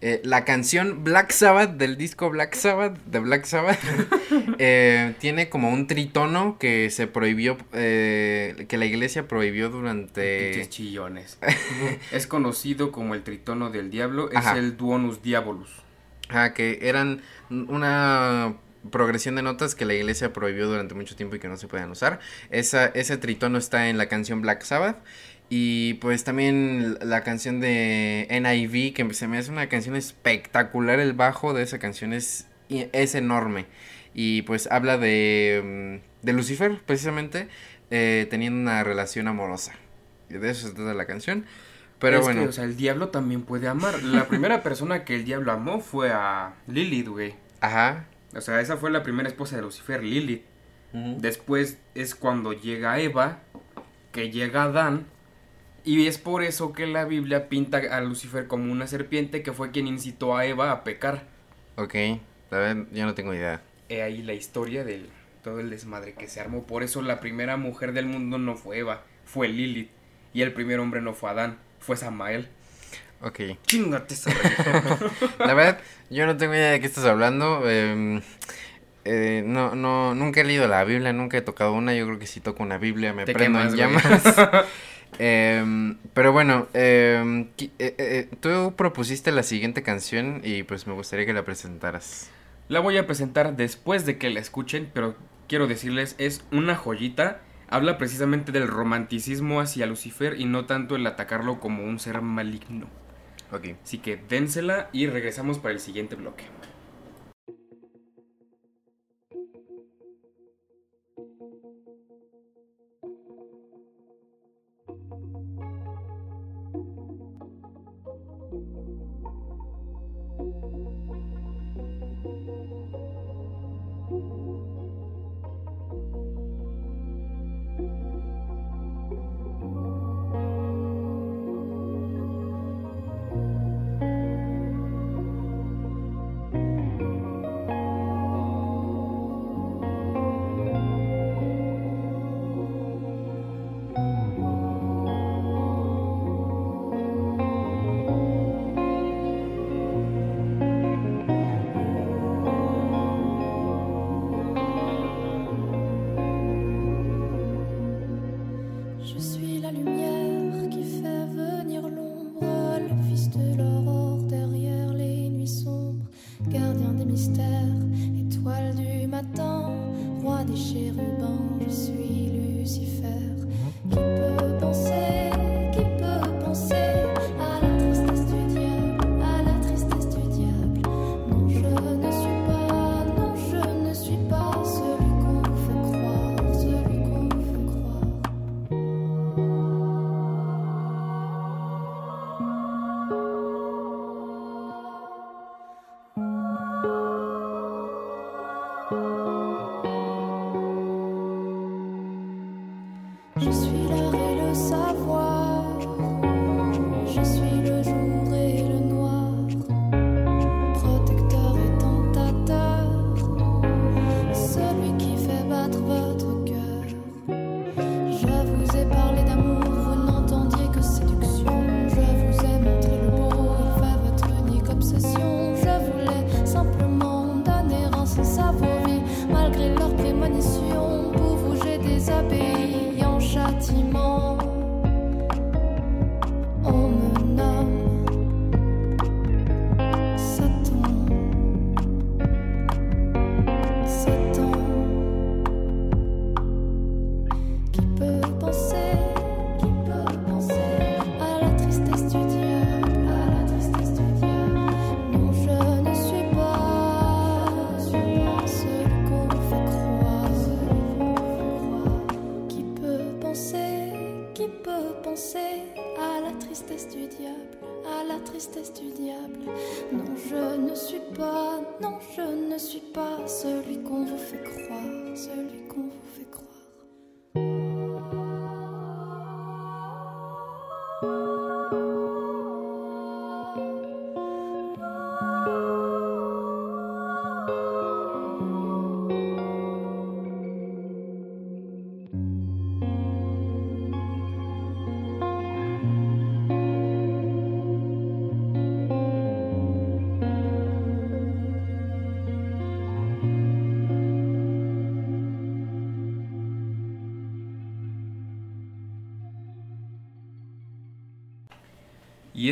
Eh, la canción Black Sabbath del disco Black Sabbath de Black Sabbath [laughs] eh, tiene como un tritono que se prohibió, eh, que la iglesia prohibió durante... Chillones. [laughs] es conocido como el tritono del diablo. Es Ajá. el Duonus Diabolus. Ah, que eran una progresión de notas que la iglesia prohibió durante mucho tiempo y que no se podían usar. Esa, ese tritono está en la canción Black Sabbath. Y pues también la canción de NIV, que se me hace una canción espectacular. El bajo de esa canción es, es enorme. Y pues habla de, mm, de Lucifer, precisamente, eh, teniendo una relación amorosa. Y de eso se trata la canción. Pero Es bueno. que, o sea, el diablo también puede amar. La primera persona que el diablo amó fue a Lilith, güey. Ajá. O sea, esa fue la primera esposa de Lucifer, Lilith. Después es cuando llega Eva, que llega Adán. Y es por eso que la Biblia pinta a Lucifer como una serpiente que fue quien incitó a Eva a pecar. Ok, a ver, yo no tengo idea. he ahí la historia del todo el desmadre que se armó. Por eso la primera mujer del mundo no fue Eva, fue Lilith. Y el primer hombre no fue Adán, fue Samael. Ok. Chingate esa. [laughs] La verdad, yo no tengo idea de qué estás hablando. em, eh, no, no, nunca he leído la Biblia, nunca he tocado una. Yo creo que si toco una Biblia me Te prendo en quemas, llamas. [laughs] Em, pero bueno, em, qui- eh, eh, tú propusiste la siguiente canción y pues me gustaría que la presentaras. La voy a presentar después de que la escuchen, pero quiero decirles, es una joyita. Habla precisamente del romanticismo hacia Lucifer y no tanto el atacarlo como un ser maligno. Ok. Así que dénsela y regresamos para el siguiente bloque.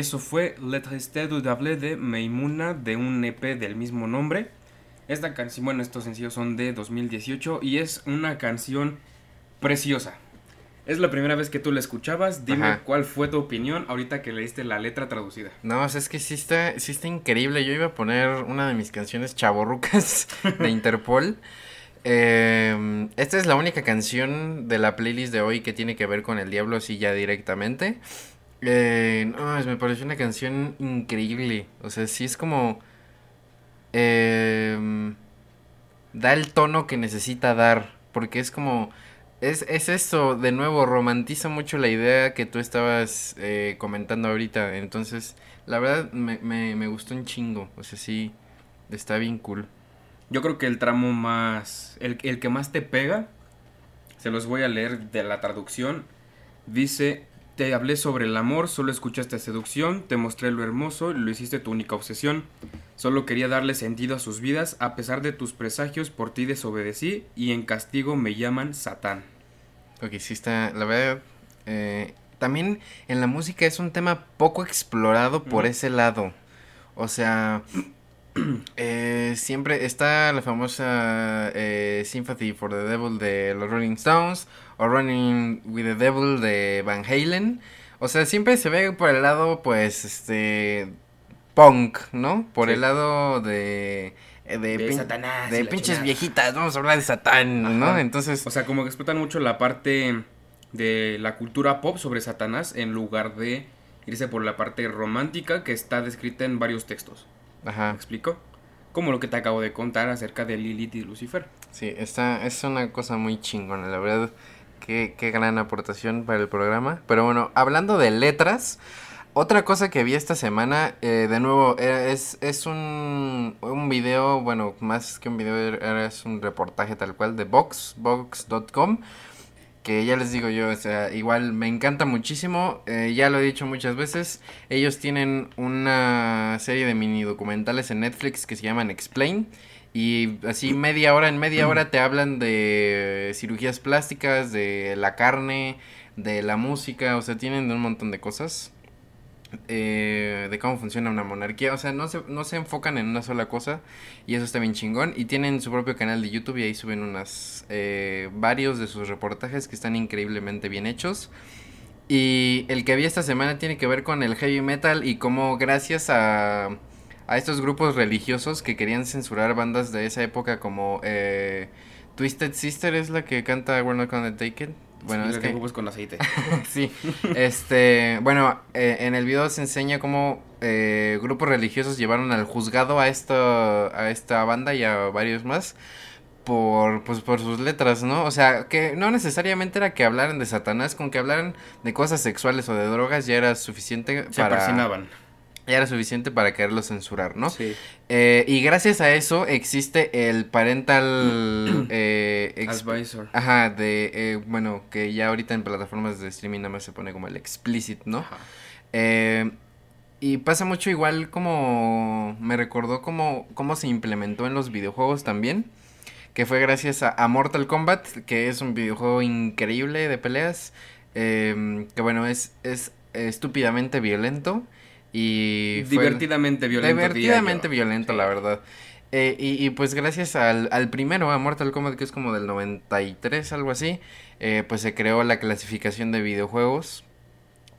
Eso fue Le Triste du Diable de Meimuna de un EP del mismo nombre. Esta canción, bueno, estos sencillos son de 2018 y es una canción preciosa. Es la primera vez que tú la escuchabas. Dime Ajá. cuál fue tu opinión ahorita que leíste la letra traducida. No, o sea, es que sí está, sí está increíble. Yo iba a poner una de mis canciones chaborrucas [laughs] de Interpol. Eh, esta es la única canción de la playlist de hoy que tiene que ver con el diablo así ya directamente. Eh, no, me pareció una canción increíble. O sea, sí es como... eh, da el tono que necesita dar. Porque es como... Es, es eso, de nuevo, romantiza mucho la idea que tú estabas eh, comentando ahorita. Entonces, la verdad, me, me, me gustó un chingo. O sea, sí, está bien cool. Yo creo que el tramo más, el, el que más te pega, se los voy a leer de la traducción, dice, te hablé sobre el amor, solo escuchaste seducción, te mostré lo hermoso, lo hiciste tu única obsesión, solo quería darle sentido a sus vidas, a pesar de tus presagios, por ti desobedecí, y en castigo me llaman Satán. Ok, sí está, la verdad, eh, también en la música es un tema poco explorado por ese lado. O sea, [clears throat] eh, siempre está la famosa eh, Sympathy for the Devil de los Rolling Stones o Running with the Devil de Van Halen. O sea, siempre se ve por el lado, pues, este, punk, ¿no? Por Sí. el lado de... eh, De, De pin- Satanás de pinches chingada. viejitas, vamos a hablar de Satán, ¿no? Entonces, O sea, como que explotan mucho la parte de la cultura pop sobre Satanás en lugar de irse por la parte romántica que está descrita en varios textos. ¿Me ajá. explico? Como lo que te acabo de contar acerca de Lilith y Lucifer. Sí, está, es una cosa muy chingona, la verdad. Qué, qué gran aportación para el programa. Pero bueno, hablando de letras, otra cosa que vi esta semana, eh, de nuevo, eh, es, es un, un video, bueno, más que un video, es un reportaje tal cual de Vox, Vox.com. Que ya les digo yo, o sea, igual me encanta muchísimo, eh, ya lo he dicho muchas veces, ellos tienen una serie de mini documentales en Netflix que se llaman Explain, y así media hora en media hora te hablan de cirugías plásticas, de la carne, de la música, o sea, tienen un montón de cosas. Eh, de cómo funciona una monarquía, o sea, no se, no se enfocan en una sola cosa y eso está bien chingón. Y tienen su propio canal de YouTube y ahí suben unas, eh, varios de sus reportajes que están increíblemente bien hechos. Y el que vi esta semana tiene que ver con el heavy metal y cómo gracias a, a estos grupos religiosos que querían censurar bandas de esa época como eh, Twisted Sister es la que canta We're Not Gonna Take It. Bueno, es que... con aceite. [laughs] sí, este, bueno, eh, en el video se enseña cómo eh, grupos religiosos llevaron al juzgado a esta, a esta banda y a varios más por, pues, por sus letras, ¿no? O sea, que no necesariamente era que hablaran de Satanás, con que hablaran de cosas sexuales o de drogas ya era suficiente Se para... persinaban. Ya era suficiente para quererlo censurar, ¿no? Sí. Eh, y gracias a eso existe el parental... [clears throat] eh, Advisor. Ajá, de, eh, bueno, que ya ahorita en plataformas de streaming nada más se pone como el explicit, ¿no? Ajá. Y pasa mucho igual como me recordó como cómo se implementó en los videojuegos también, que fue gracias a, a Mortal Kombat, que es un videojuego increíble de peleas, que bueno, es, es estúpidamente violento y... Divertidamente violento. Divertidamente violento, Sí. la verdad. Eh, y, y pues gracias al, al primero, a Mortal Kombat, que es como del 93, algo así, eh, pues se creó la clasificación de videojuegos,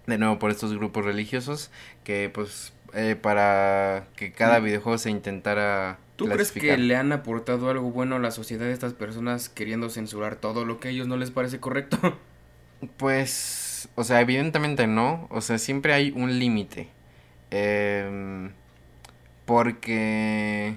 de nuevo por estos grupos religiosos, que pues eh, para que cada videojuego se intentara ¿Tú crees que le han aportado algo bueno a la sociedad estas personas queriendo censurar todo lo que a ellos no les parece correcto? [laughs] Pues, o sea, evidentemente no, o sea, siempre hay un límite. Em, porque,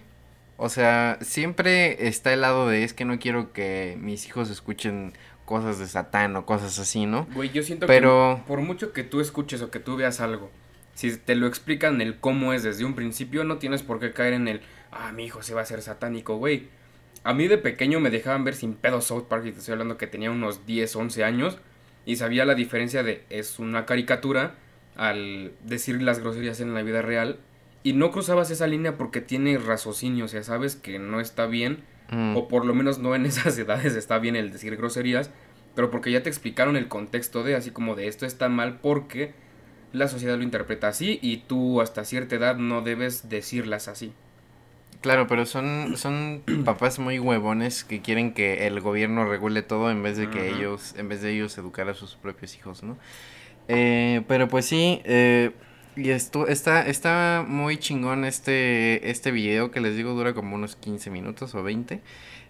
o sea, siempre está el lado de es que no quiero que mis hijos escuchen cosas de Satán o cosas así, ¿no? Güey, yo siento Pero- que por mucho que tú escuches o que tú veas algo, si te lo explican el cómo es desde un principio, no tienes por qué caer en el, ah, mi hijo se va a hacer satánico, güey. A mí de pequeño me dejaban ver sin pedo South Park y te estoy hablando que tenía unos 10, 11 años y sabía la diferencia de es una caricatura al decir las groserías en la vida real y no cruzabas esa línea porque tiene raciocinio, o sea, sabes que no está bien Mm, o por lo menos no en esas [laughs] edades está bien el decir groserías, pero porque ya te explicaron el contexto de así como de esto está mal porque la sociedad lo interpreta así y tú hasta cierta edad no debes decirlas así. Claro, pero son, son [clears throat] papás muy huevones que quieren que el gobierno regule todo en vez de que ellos, en vez de ellos educar a sus propios hijos, ¿no? Eh, pero pues sí, eh, y esto está, está muy chingón este, este video que les digo dura como unos 15 minutos o 20.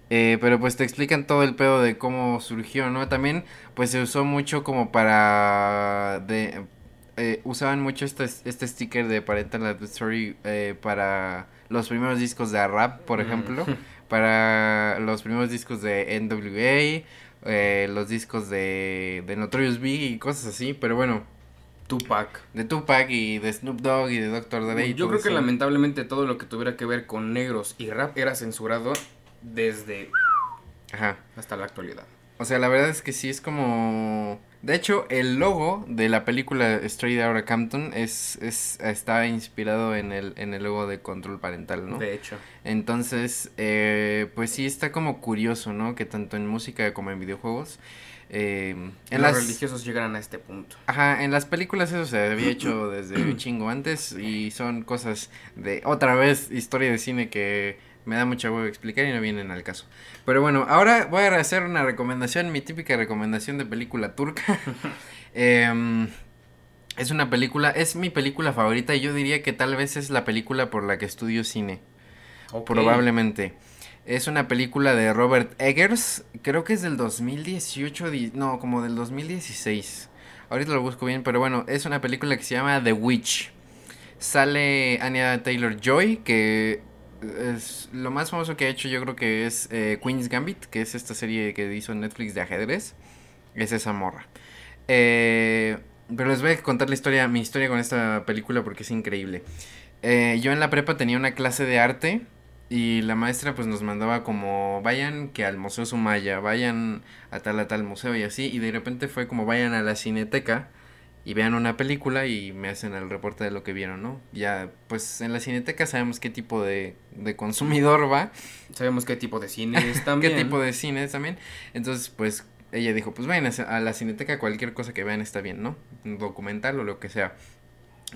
Eh, pero pues te explican todo el pedo de cómo surgió, ¿no? También pues se usó mucho como para... De, eh, usaban mucho este, este sticker de Parental Advisory eh, para los primeros discos de rap, por Mm. ejemplo. [laughs] Para los primeros discos de NWA, eh, los discos de, de Notorious Big y cosas así. Pero bueno, Tupac. de Tupac y de Snoop Dogg y de Dr. Dre. Yo creo que eso. lamentablemente todo lo que tuviera que ver con negros y rap era censurado desde Ajá. hasta la actualidad. O sea, la verdad es que sí es como... De hecho, el logo de la película Straight Outta Compton es, es, está inspirado en el, en el logo de Control Parental, ¿no? De hecho. Entonces, eh, pues sí está como curioso, ¿no? Que tanto en música como en videojuegos... eh, en los las... religiosos llegaran a este punto. Ajá, en las películas eso se había hecho desde un chingo antes y son cosas de otra vez historia de cine que me da mucha huevo explicar y no vienen al caso. Pero bueno, ahora voy a hacer una recomendación, mi típica recomendación de película turca. [laughs] Em, es una película, es mi película favorita y yo diría que tal vez es la película por la que estudio cine. Probablemente. Es una película de Robert Eggers. Creo que es del 2018. di- No, como del 2016. Ahorita lo busco bien, pero bueno, es una película que se llama The Witch. Sale Anya Taylor Joy, que lo más famoso que ha hecho, yo creo que es eh, Queen's Gambit, que es esta serie que hizo Netflix de ajedrez. Es esa morra. Eh, pero les voy a contar la historia, mi historia con esta película porque es increíble. Eh, yo en la prepa tenía una clase de arte y la maestra pues nos mandaba como vayan que al Museo Sumaya, vayan a tal a tal museo y así y de repente fue como vayan a la cineteca y vean una película y me hacen el reporte de lo que vieron, ¿no? Ya pues en la cineteca sabemos qué tipo de, de consumidor va, Sabemos qué tipo de cine es [laughs] qué también. tipo de cine es también, entonces pues ella dijo pues vayan a a la cineteca cualquier cosa que vean está bien, ¿no? Un documental o lo que sea.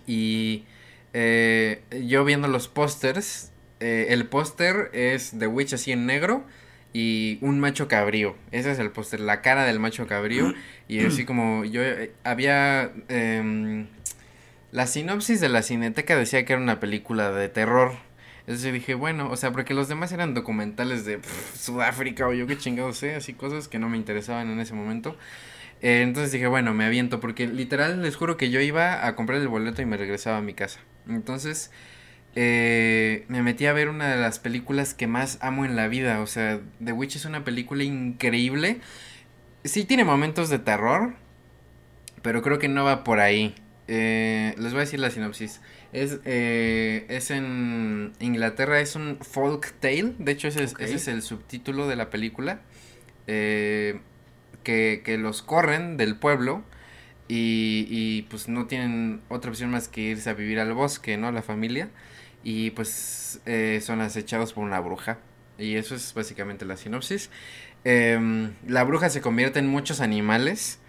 Y eh, yo viendo los pósters, eh, el póster es The Witch así en negro y un macho cabrío. Ese es el póster, la cara del macho cabrío. Y así como yo eh, había... em, la sinopsis de la cineteca decía que era una película de terror. Entonces dije, bueno, o sea, porque los demás eran documentales de Sudáfrica o yo qué chingados sé, así cosas que no me interesaban en ese momento. Eh, entonces dije, bueno, me aviento, porque literal les juro que yo iba a comprar el boleto y me regresaba a mi casa. Entonces eh, me metí a ver una de las películas que más amo en la vida. O sea, The Witch es una película increíble. Sí tiene momentos de terror, pero creo que no va por ahí. Eh, les voy a decir la sinopsis. Es, eh, es en Inglaterra, es un folk tale. De hecho, ese es, ese es el subtítulo de la película. Eh, que, que los corren del pueblo y, y, pues no tienen otra opción más que irse a vivir al bosque, ¿no? La familia. Y pues eh, son acechados por una bruja. Y eso es básicamente la sinopsis. Em, la bruja se convierte en muchos animales.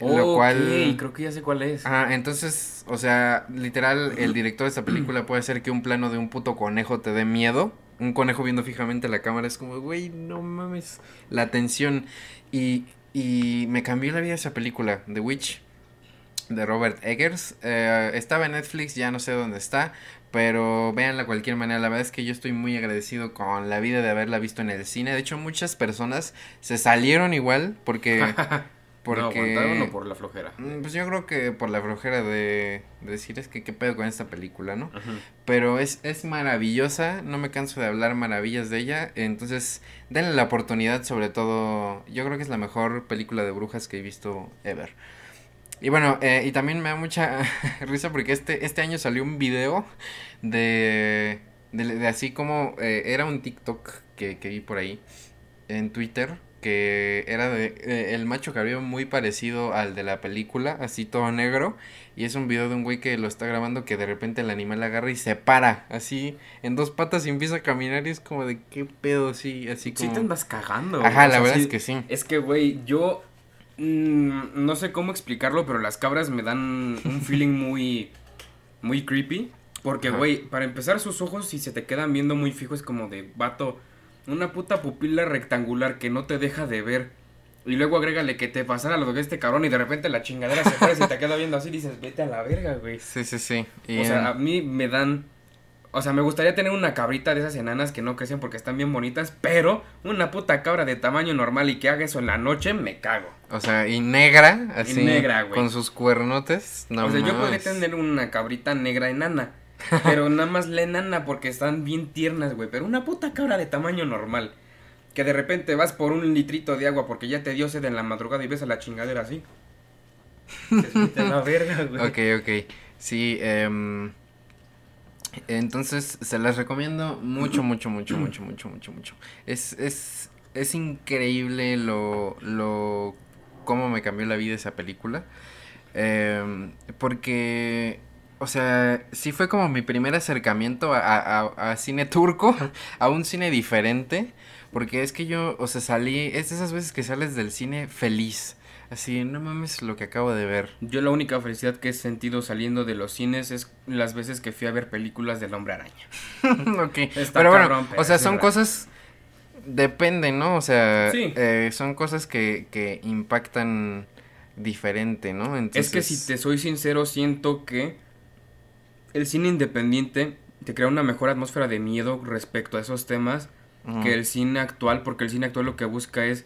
Lo cual... creo que ya sé cuál es. Ajá, entonces, o sea, literal, el director de esta película [clears throat] puede hacer que un plano de un puto conejo te dé miedo. Un conejo viendo fijamente la cámara es como, güey, no mames. La tensión. Y, y me cambió la vida esa película, The Witch, de Robert Eggers. Eh, estaba en Netflix, ya no sé dónde está. Pero véanla de cualquier manera. La verdad es que yo estoy muy agradecido con la vida de haberla visto en el cine. De hecho, muchas personas se salieron igual porque... porque... [laughs] ¿No aguantaron o por la flojera? Mm, Pues yo creo que por la flojera de, de decir es que qué pedo con esta película, ¿no? Pero es, es maravillosa, no me canso de hablar maravillas de ella, entonces denle la oportunidad sobre todo, yo creo que es la mejor película de brujas que he visto ever. Y bueno, eh, y también me da mucha [laughs] risa porque este, este año salió un video de, de, de así como eh, era un TikTok que, que vi por ahí en Twitter que era de eh, el macho cabrío muy parecido al de la película, así todo negro, y es un video de un güey que lo está grabando que de repente el animal agarra y se para, así en dos patas y empieza a caminar y es como de qué pedo, sí, así Sí como te andas cagando. Ajá, o la sea, verdad sí- es que sí. Es que, güey, yo mm, no sé cómo explicarlo, pero las cabras me dan un [laughs] feeling muy, muy creepy. Porque, güey, para empezar, sus ojos, si se te quedan viendo muy fijos, como de vato, una puta pupila rectangular que no te deja de ver. Y luego agrégale que te pasara lo que este cabrón y de repente la chingadera se para y se te queda viendo así y dices, vete a la verga, güey. Sí, sí, sí. Y O sea, en- a mí me dan. O sea, me gustaría tener una cabrita de esas enanas que no crecen porque están bien bonitas, pero una puta cabra de tamaño normal y que haga eso en la noche, me cago. o sea, y negra, así negra, güey. con sus cuernotes. No o sea, yo podría tener una cabrita negra enana, [laughs] pero nada más la enana porque están bien tiernas, güey. Pero una puta cabra de tamaño normal, que de repente vas por un litrito de agua porque ya te dio sed en la madrugada y ves a la chingadera así. [laughs] Se la verga, güey. Ok, ok. Sí, em, Entonces, se las recomiendo mucho, mucho, mucho, mucho, [clears throat] mucho, mucho, mucho. Es, es, es increíble lo, lo, cómo me cambió la vida esa película. Em, porque, o sea, sí fue como mi primer acercamiento a, a- a cine turco, [laughs] a un cine diferente. Porque es que yo, o sea, salí, es de esas veces que sales del cine feliz. Así, no mames lo que acabo de ver. Yo la única felicidad que he sentido saliendo de los cines es las veces que fui a ver películas del Hombre Araña. [laughs] ok. Está pero bueno, pero o sea, son cosas. Depende, ¿no? O sea, Sí. eh, son cosas que, que impactan diferente, ¿no? Entonces, Es que si te soy sincero, siento que el cine independiente te crea una mejor atmósfera de miedo respecto a esos temas que el cine actual, porque el cine actual lo que busca es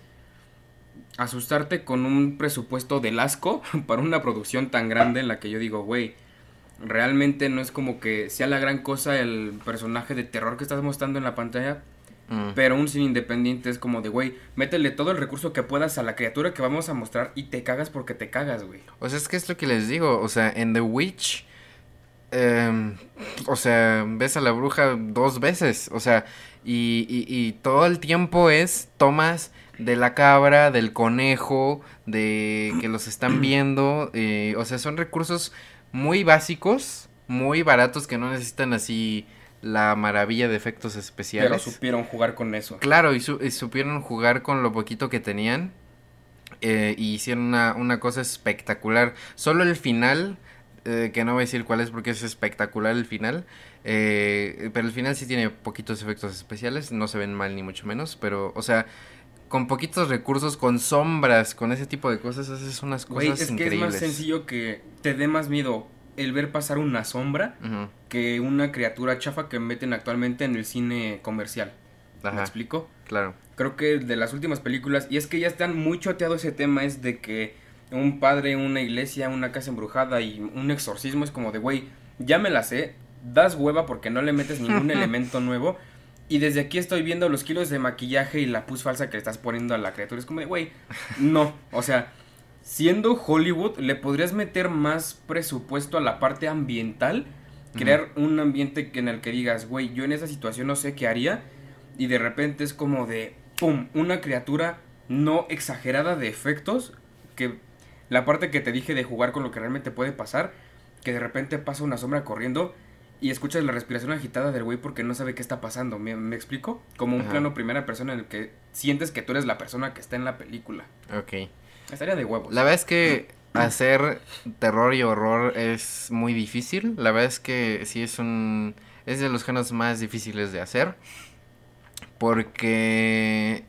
asustarte con un presupuesto del asco [laughs] para una producción tan grande en la que yo digo, güey, realmente no es como que sea la gran cosa el personaje de terror que estás mostrando en la pantalla, Mm. pero un cine independiente es como de, güey, métele todo el recurso que puedas a la criatura que vamos a mostrar y te cagas porque te cagas, güey. O sea, es que es lo que les digo. O sea, en The Witch. em, o sea, ves a la bruja dos veces. O sea, y, y, y todo el tiempo es tomas de la cabra, del conejo, de que los están [clears throat] viendo. eh, o sea, son recursos muy básicos, muy baratos que no necesitan así la maravilla de efectos Pero especiales. supieron jugar con eso. Claro, y, su- y supieron jugar con lo poquito que tenían. eh, y hicieron una, una cosa espectacular. Solo el final, eh, que no voy a decir cuál es porque es espectacular el final. eh, pero el final sí tiene poquitos efectos especiales. No se ven mal ni mucho menos. Pero, o sea, con poquitos recursos, con sombras, con ese tipo de cosas, haces unas cosas Güey, es que es más sencillo que te dé más miedo el ver pasar una sombra que una criatura chafa que meten actualmente en el cine comercial. ¿Me explico? claro. Creo que de las últimas películas, y es que ya están muy choteado ese tema, es de que un padre, una iglesia, una casa embrujada y un exorcismo es como de, güey, ya me la sé, das hueva porque no le metes ningún [laughs] elemento nuevo. Y desde aquí estoy viendo los kilos de maquillaje y la pus falsa que le estás poniendo a la criatura. Es como de, güey, no. O sea, siendo Hollywood, le podrías meter más presupuesto a la parte ambiental. Crear un ambiente en el que digas, güey, yo en esa situación no sé qué haría. Y de repente es como de, ¡pum! Una criatura no exagerada de efectos. Que la parte que te dije de jugar con lo que realmente puede pasar. Que de repente pasa una sombra corriendo. Y escuchas la respiración agitada del güey porque no sabe qué está pasando. ¿Me, me explico? Como un Ajá. plano primera persona en el que sientes que tú eres la persona que está en la película. Ok. Estaría de huevos. La verdad es que hacer terror y horror es muy difícil. La verdad es que sí es un... Es de los géneros más difíciles de hacer. Porque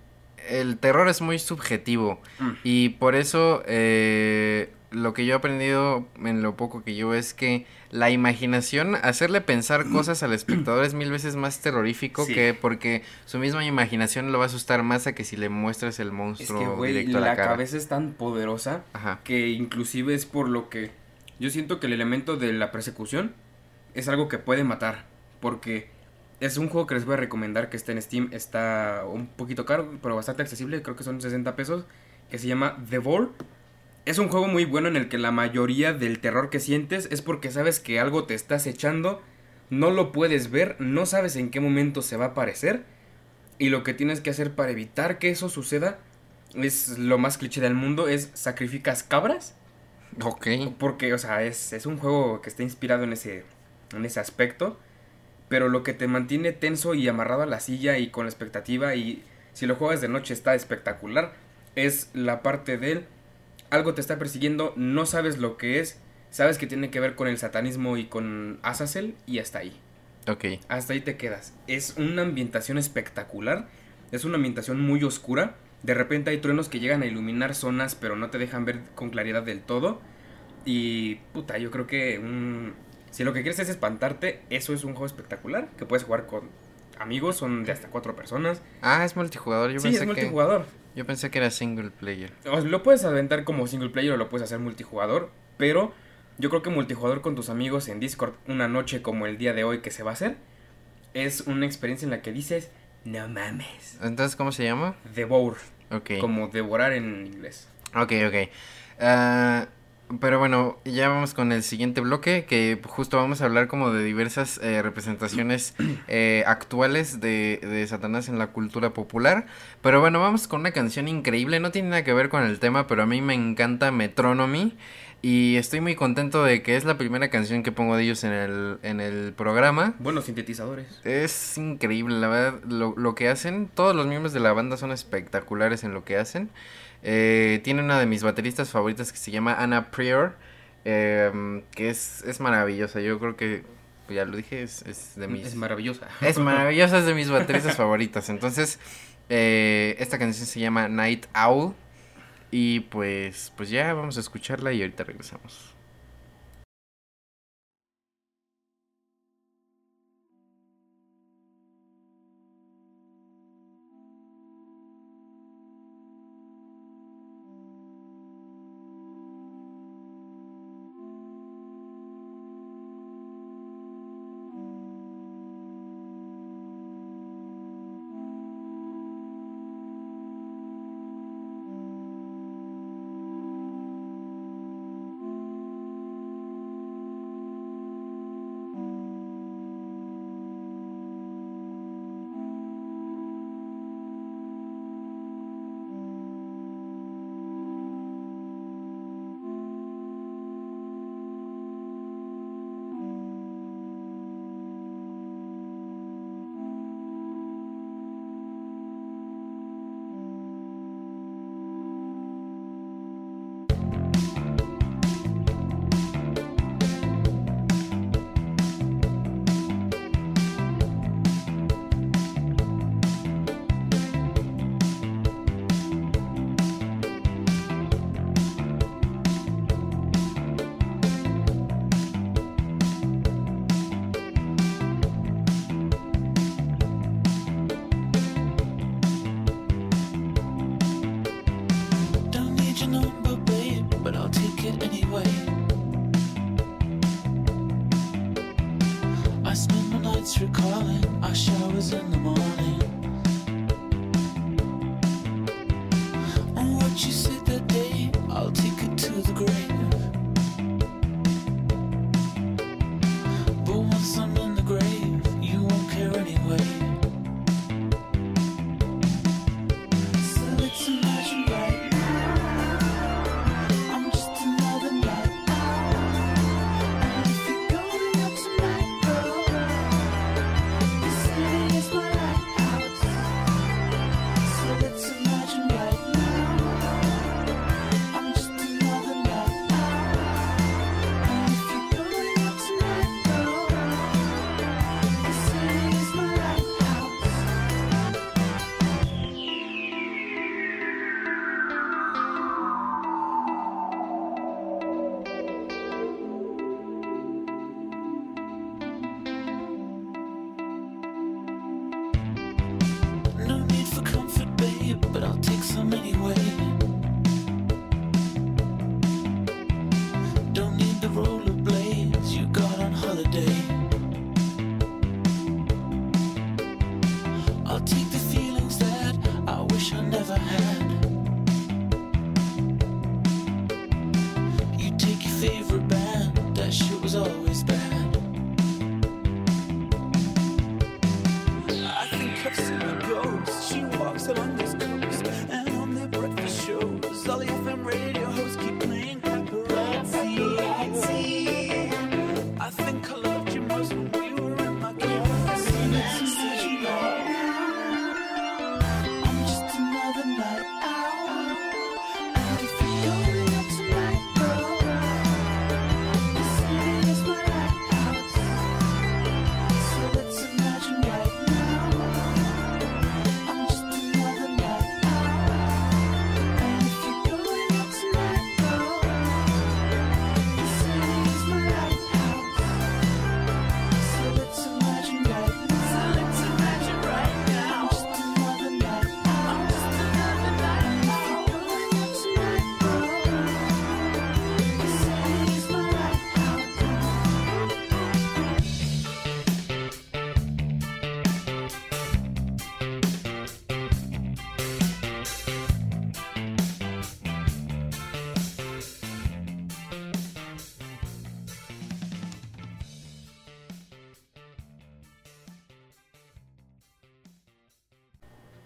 el terror es muy subjetivo. Mm. Y por eso eh, lo que yo he aprendido en lo poco que yo es que la imaginación, hacerle pensar [clears throat] cosas al espectador es mil veces más terrorífico Sí. que porque su misma imaginación lo va a asustar más a que si le muestras el Es monstruo que, directo a la, la cara. cabeza es tan poderosa Ajá. que inclusive es por lo que yo siento que el elemento de la persecución es algo que puede matar. Porque es un juego que les voy a recomendar que está en Steam. Está un poquito caro, pero bastante accesible. Creo que son 60 pesos. Que se llama The Ball. Es un juego muy bueno en el que la mayoría del terror que sientes es porque sabes que algo te estás echando. No lo puedes ver, no sabes en qué momento se va a aparecer. Y lo que tienes que hacer para evitar que eso suceda es lo más cliché del mundo, es sacrificas cabras. Ok. Porque, o sea, es, es un juego que está inspirado en ese, en ese aspecto. Pero lo que te mantiene tenso y amarrado a la silla y con la expectativa y si lo juegas de noche está espectacular, es la parte del algo te está persiguiendo, no sabes lo que es, sabes que tiene que ver con el satanismo y con Azazel y hasta ahí. Ok. Hasta ahí te quedas. Es una ambientación espectacular. Es una ambientación muy oscura. De repente hay truenos que llegan a iluminar zonas, pero no te dejan ver con claridad del todo. Y puta, yo creo que mm, si lo que quieres es espantarte, eso es un juego espectacular. Que puedes jugar con amigos, son de hasta cuatro personas. Ah, es multijugador. Yo sí, pensé es que multijugador. Yo pensé que era single player. O lo puedes aventar como single player o lo puedes hacer multijugador. Pero yo creo que multijugador con tus amigos en Discord una noche como el día de hoy que se va a hacer. Es una experiencia en la que dices, no mames. Entonces, ¿cómo se llama? Devour, Ok. como devorar en inglés. Ok, ok. Ah, Pero bueno, ya vamos con el siguiente bloque, que justo vamos a hablar como de diversas eh, representaciones [clears throat] eh, actuales de, de Satanás en la cultura popular. Pero bueno, vamos con una canción increíble, no tiene nada que ver con el tema, pero a mí me encanta Metronomy. Y estoy muy contento de que es la primera canción que pongo de ellos en el, en el programa. Buenos sintetizadores. Es increíble, la verdad, lo, lo que hacen. Todos los miembros de la banda son espectaculares en lo que hacen. Eh, tiene una de mis bateristas favoritas que se llama Anna Prior, em, que es, es maravillosa. Yo creo que, ya lo dije, es, es de mis... Es maravillosa. Es [laughs] maravillosa, es de mis bateristas favoritas. Entonces, eh, esta canción se llama Night Owl. Y pues, pues ya vamos a escucharla y ahorita regresamos. In the morning.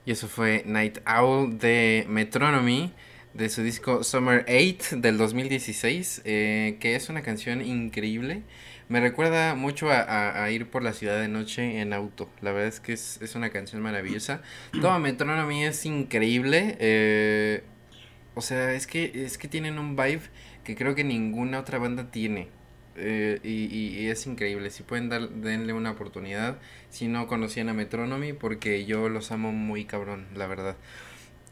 Y eso fue Night Owl de Metronomy, de su disco Summer 8 del 2016, eh, que es una canción increíble. Me recuerda mucho a, a- a ir por la ciudad de noche en auto. La verdad es que es, es una canción maravillosa. [clears throat] Todo Metronomy es increíble. eh, o sea, es que, es que tienen un vibe que creo que ninguna otra banda tiene. Eh, y, y- es increíble. Si pueden dar, denle una oportunidad. Si no conocían a Metronomy, porque yo los amo muy cabrón, la verdad.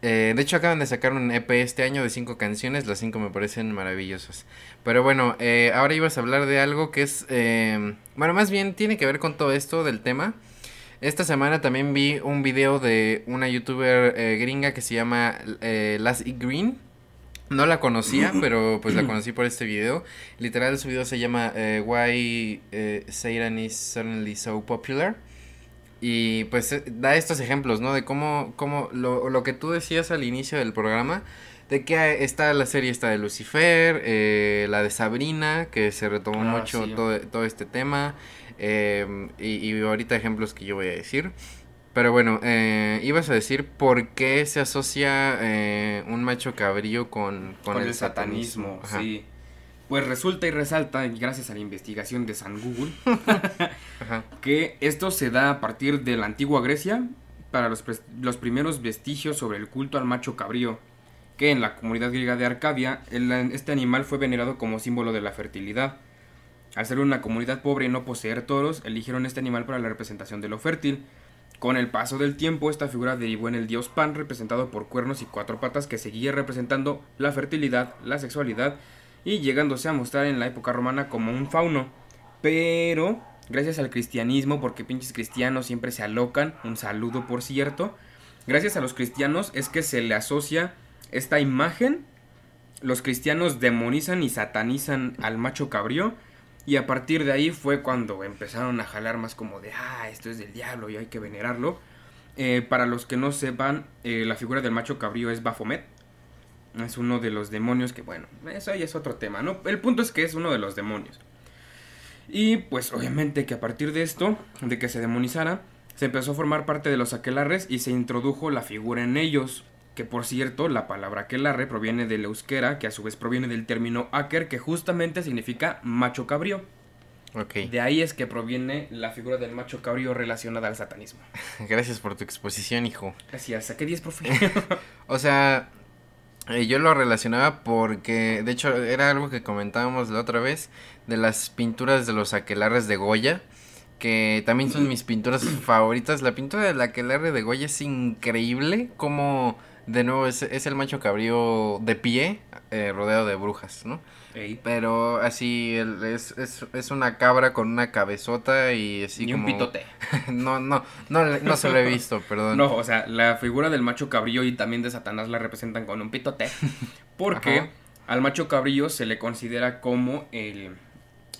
Eh, de hecho, acaban de sacar un EP este año de cinco canciones. Las cinco me parecen maravillosas. Pero bueno, eh, ahora ibas a hablar de algo que es. eh, bueno, más bien tiene que ver con todo esto del tema. Esta semana también vi un video de una youtuber gringa que se llama Lassie Green. No la conocía, [clears throat] pero pues la conocí por este video. Literal, su video se llama eh, Why eh, Satan is Suddenly So Popular. Y pues eh, da estos ejemplos, ¿no? De cómo, cómo lo, lo que tú decías al inicio del programa, de que eh, está la serie esta de Lucifer, eh, la de Sabrina, que se retomó Ah, mucho sí. todo, todo este tema, eh, y, y ahorita ejemplos que yo voy a decir. Pero bueno, eh, ibas a decir por qué se asocia eh, un macho cabrío con, con, Con, el, satanismo, sí. Pues resulta y resalta, gracias a la investigación de San Google, [laughs] [laughs] Ajá. que esto se da a partir de la antigua Grecia para los, los primeros vestigios sobre el culto al macho cabrío, que en la comunidad griega de Arcadia el- este animal fue venerado como símbolo de la fertilidad. Al ser una comunidad pobre y no poseer toros, eligieron este animal para la representación de lo fértil. Con el paso del tiempo, esta figura derivó en el dios Pan, representado por cuernos y cuatro patas, que seguía representando la fertilidad, la sexualidad, y llegándose a mostrar en la época romana como un fauno. Pero, gracias al cristianismo, porque pinches cristianos siempre se alocan, un saludo por cierto, gracias a los cristianos es que se le asocia esta imagen, los cristianos demonizan y satanizan al macho cabrío, y a partir de ahí fue cuando empezaron a jalar más como de, ah, esto es del diablo y hay que venerarlo. Eh, para los que no sepan, eh, la figura del macho cabrío es Baphomet. Es uno de los demonios que, bueno, eso ya es otro tema, ¿no? El punto es que es uno de los demonios. Y pues obviamente que a partir de esto, de que se demonizara, se empezó a formar parte de los aquelarres y se introdujo la figura en ellos. Que por cierto, la palabra aquelarre proviene del euskera, que a su vez proviene del término aker, que justamente significa macho cabrío. Ok. De ahí es que proviene la figura del macho cabrío relacionada al satanismo. [laughs] Gracias por tu exposición, hijo. Gracias, saqué 10, profe. [laughs] O sea, eh, yo lo relacionaba porque, de hecho, era algo que comentábamos la otra vez de las pinturas de los aquelarres de Goya, que también son mis pinturas [clears throat] favoritas. La pintura del aquelarre de Goya es increíble, como de nuevo es, es el macho cabrío de pie, eh, rodeado de brujas, ¿no? Ey, Pero así el- es, es, es una cabra con una cabezota y así Ni un como... pitote. [laughs] no, no, no, no se lo he visto, [laughs] perdón. No, o sea, la figura del macho cabrío y también de Satanás la representan con un pitote. [laughs] Porque Ajá. al macho cabrío se le considera como el,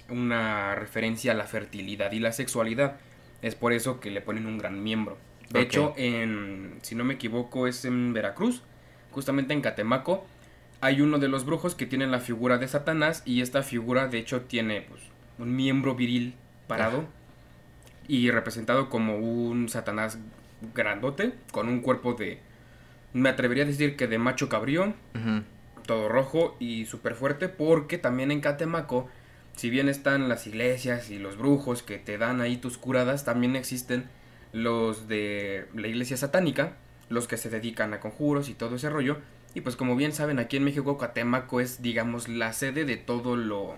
una referencia a la fertilidad y la sexualidad. Es por eso que le ponen un gran miembro. De hecho, en, si no me equivoco, es en Veracruz, justamente en Catemaco, hay uno de los brujos que tiene la figura de Satanás y esta figura de hecho tiene pues, un miembro viril parado y representado como un Satanás grandote con un cuerpo de, me atrevería a decir que de macho cabrío, todo rojo y súper fuerte porque también en Catemaco, si bien están las iglesias y los brujos que te dan ahí tus curadas, también existen los de la iglesia satánica, los que se dedican a conjuros y todo ese rollo. Y pues como bien saben, aquí en México Catemaco es, digamos, la sede de todo lo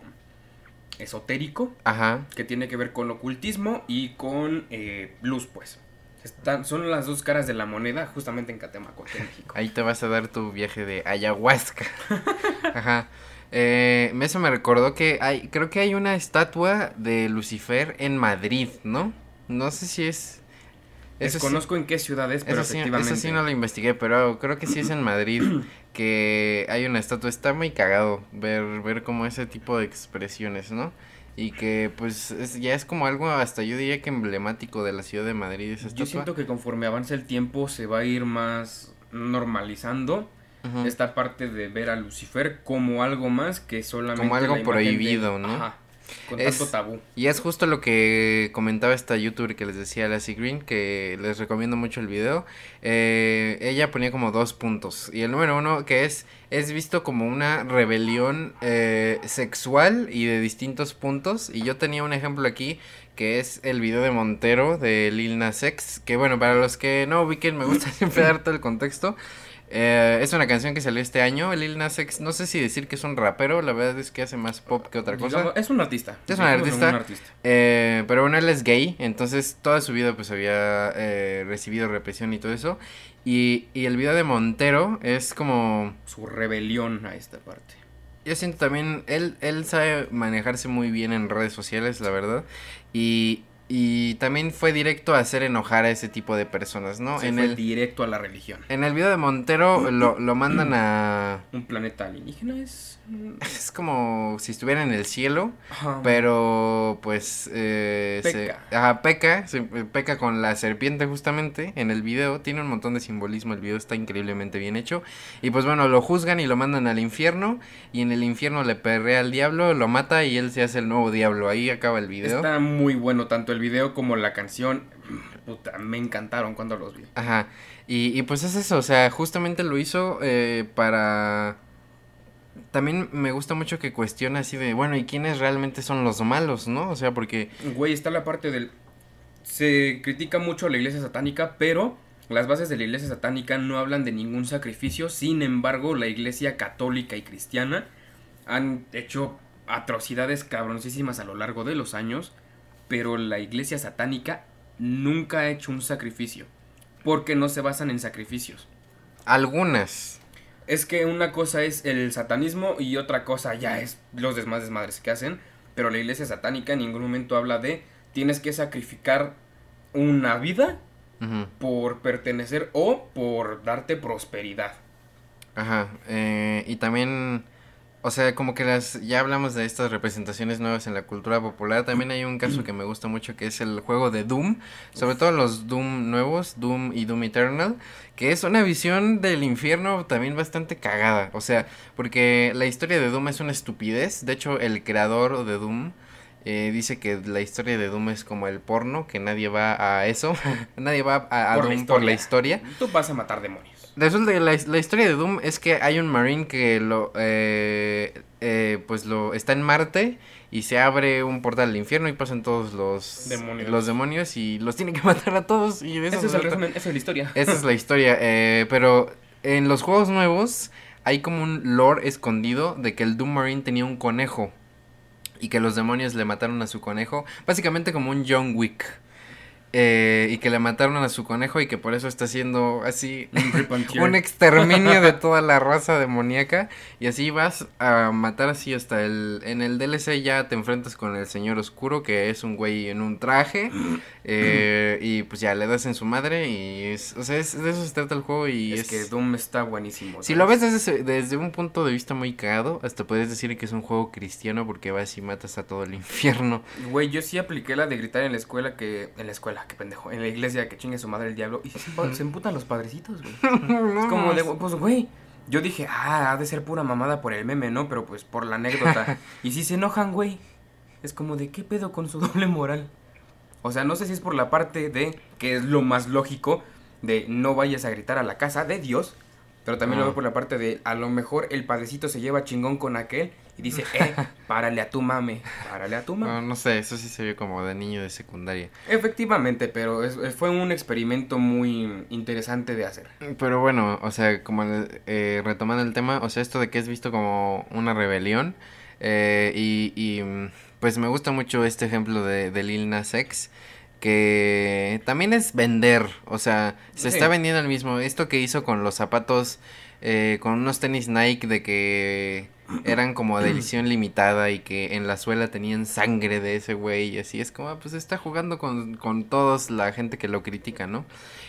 esotérico Ajá. que tiene que ver con ocultismo y con eh, luz, pues. Están, son las dos caras de la moneda justamente en Catemaco, en México. Ahí te vas a dar tu viaje de ayahuasca. [laughs] Ajá. Eh, eso me recordó que hay, creo que hay una estatua de Lucifer en Madrid, ¿no? No sé si es. Eso sí- Desconozco en qué ciudad es, pero eso sí, efectivamente. eso sí no lo investigué, pero creo que sí es en Madrid [clears throat] que hay una estatua. Está muy cagado ver, ver como ese tipo de expresiones, ¿no? Y que pues es- ya es como algo hasta yo diría que emblemático de la ciudad de Madrid esa estatua. Yo siento que conforme avanza el tiempo se va a ir más normalizando Ujú. esta parte de ver a Lucifer como algo más que solamente Como algo imagen de- prohibido, ¿no? Ajá. Con Es- tanto tabú. Y es justo lo que comentaba esta youtuber que les decía, Lassie Green, que les recomiendo mucho el video. Eh, ella ponía como dos puntos. Y el número uno, que es, es visto como una rebelión eh, sexual y de distintos puntos. Y yo tenía un ejemplo aquí, que es el video de Montero de Lil Nas X. Que bueno, para los que no ubiquen, me gusta [laughs] siempre dar todo el contexto. Eh, es una canción que salió este año. Lil Nas X, no sé si decir que es un rapero, la verdad es que hace más pop que otra cosa. Digamos, es un artista. Es un artista. un artista. Eh, pero bueno, él es gay, entonces toda su vida pues había eh, recibido represión y todo eso. Y, y el video de Montero es como... Su rebelión a esta parte. Yo siento también, él, él sabe manejarse muy bien en redes sociales, la verdad. Y, y también fue directo a hacer enojar a ese tipo de personas, ¿no? Se en, fue el, directo a la religión. en el video de Montero lo, lo mandan a... Un planeta alienígena es. [laughs] Es como si estuviera en el cielo. Ajá. Pero pues eh, se- Peca. ajá, peca, se- eh, peca con la serpiente justamente en el video, tiene un montón de simbolismo, el video está increíblemente bien hecho y pues bueno, lo juzgan y lo mandan al infierno y en el infierno le perrea al diablo, lo mata y él se hace el nuevo diablo, ahí acaba el video. Está muy bueno tanto el video como la canción. [clears throat] Puta, me encantaron cuando los vi. Ajá, y, y pues es eso, o sea, justamente lo hizo eh, para... También me gusta mucho que cuestiona así de, bueno, ¿y quiénes realmente son los malos, no? O sea, porque... Güey, está la parte del. Se critica mucho a la iglesia satánica, pero las bases de la iglesia satánica no hablan de ningún sacrificio. Sin embargo, la iglesia católica y cristiana han hecho atrocidades cabroncísimas a lo largo de los años, pero la iglesia satánica nunca ha hecho un sacrificio, porque no se basan en sacrificios. Algunas. Es que una cosa es el satanismo y otra cosa ya es los desmadres desmadres que hacen, pero la iglesia satánica en ningún momento habla de tienes que sacrificar una vida por pertenecer o por darte prosperidad. Ajá, eh, y también, o sea, como que las, ya hablamos de estas representaciones nuevas en la cultura popular, también hay un caso que me gusta mucho que es el juego de Doom, sobre todo los Doom nuevos, Doom y Doom Eternal, que es una visión del infierno también bastante cagada, o sea, porque la historia de Doom es una estupidez, de hecho el creador de Doom... eh, dice que la historia de Doom es como el porno, que nadie va a eso, [laughs] nadie va a, a Por la Doom por la historia. Tú vas a matar demonios. Resulta que la, la historia de Doom es que hay un marine que lo eh, eh, pues lo está en Marte y se abre un portal al infierno y pasan todos los Demonios. los demonios y los tiene que [laughs] matar a todos y eso es el resumen, esa es la historia. Esa es la historia, eh, pero en los juegos nuevos hay como un lore escondido de que el Doom Marine tenía un conejo y que los demonios le mataron a su conejo, básicamente como un John Wick. Eh, y que le mataron a su conejo y que por eso está haciendo así [laughs] Un exterminio de toda la raza demoníaca. Y así vas a matar así hasta el en el DLC ya te enfrentas con el señor oscuro que es un güey en un traje [clears throat] eh, y pues ya le das en su madre y es, o sea es, de eso se trata el juego y es, es, que Doom está buenísimo. si lo ves desde, desde un punto de vista muy cagado hasta puedes decir que es un juego cristiano porque vas y matas a todo el [laughs] infierno. Güey, yo sí apliqué la de gritar en la escuela que... En la escuela, qué pendejo. En la iglesia que chingue su madre el diablo. Y se, [laughs] se emputan los padrecitos, güey. Es como de, pues, güey. Yo dije, ah, ha de ser pura mamada por el meme, ¿no? Pero pues por la anécdota. [laughs] y si se enojan, güey. Es como de, ¿qué pedo con su doble moral? O sea, no sé si es por la parte de, que es lo más lógico, de no vayas a gritar a la casa de Dios. Pero también lo Ah. veo por la parte de, a lo mejor el padrecito se lleva chingón con aquel y dice, [laughs] eh, párale a tu mame, párale a tu mame. no, no sé eso sí se vio como de niño de secundaria Efectivamente, pero es- fue un experimento muy interesante de hacer. Pero bueno, o sea, como eh, retomando el tema, o sea, esto de que es visto como una rebelión, eh, y, y, pues me gusta mucho este ejemplo de, de Lil Nas X, que también es vender, o sea, se Sí. está vendiendo el mismo, esto que hizo con los zapatos, eh, con unos tenis Nike de que eran como de edición limitada y que en la suela tenían sangre de ese güey y así es como, ah, pues está jugando con, con todos la gente que lo critica, ¿no?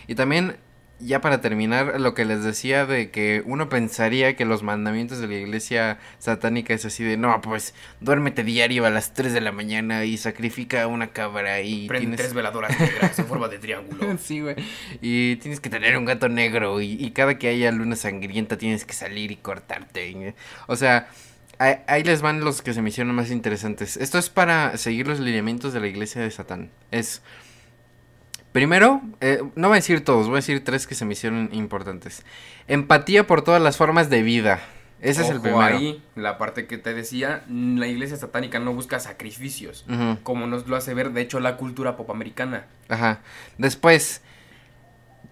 Y también, ya para terminar, lo que les decía de que uno pensaría que los mandamientos de la iglesia satánica es así de, no, pues duérmete diario a las 3 de la mañana y sacrifica una cabra y Prende tienes... tres veladoras negras en forma de triángulo. [laughs] Sí, güey. Y tienes que tener un gato negro y, y cada que haya luna sangrienta tienes que salir y cortarte. y- o sea, ahí, ahí les van los que se me hicieron más interesantes. Esto es para seguir los lineamientos de la iglesia de Satán. Es. Primero, eh, no voy a decir todos, voy a decir tres que se me hicieron importantes. Empatía por todas las formas de vida. Ese es el primero. ahí, la parte que te decía, la iglesia satánica no busca sacrificios, como nos lo hace ver, de hecho, la cultura pop americana. Ajá. Después,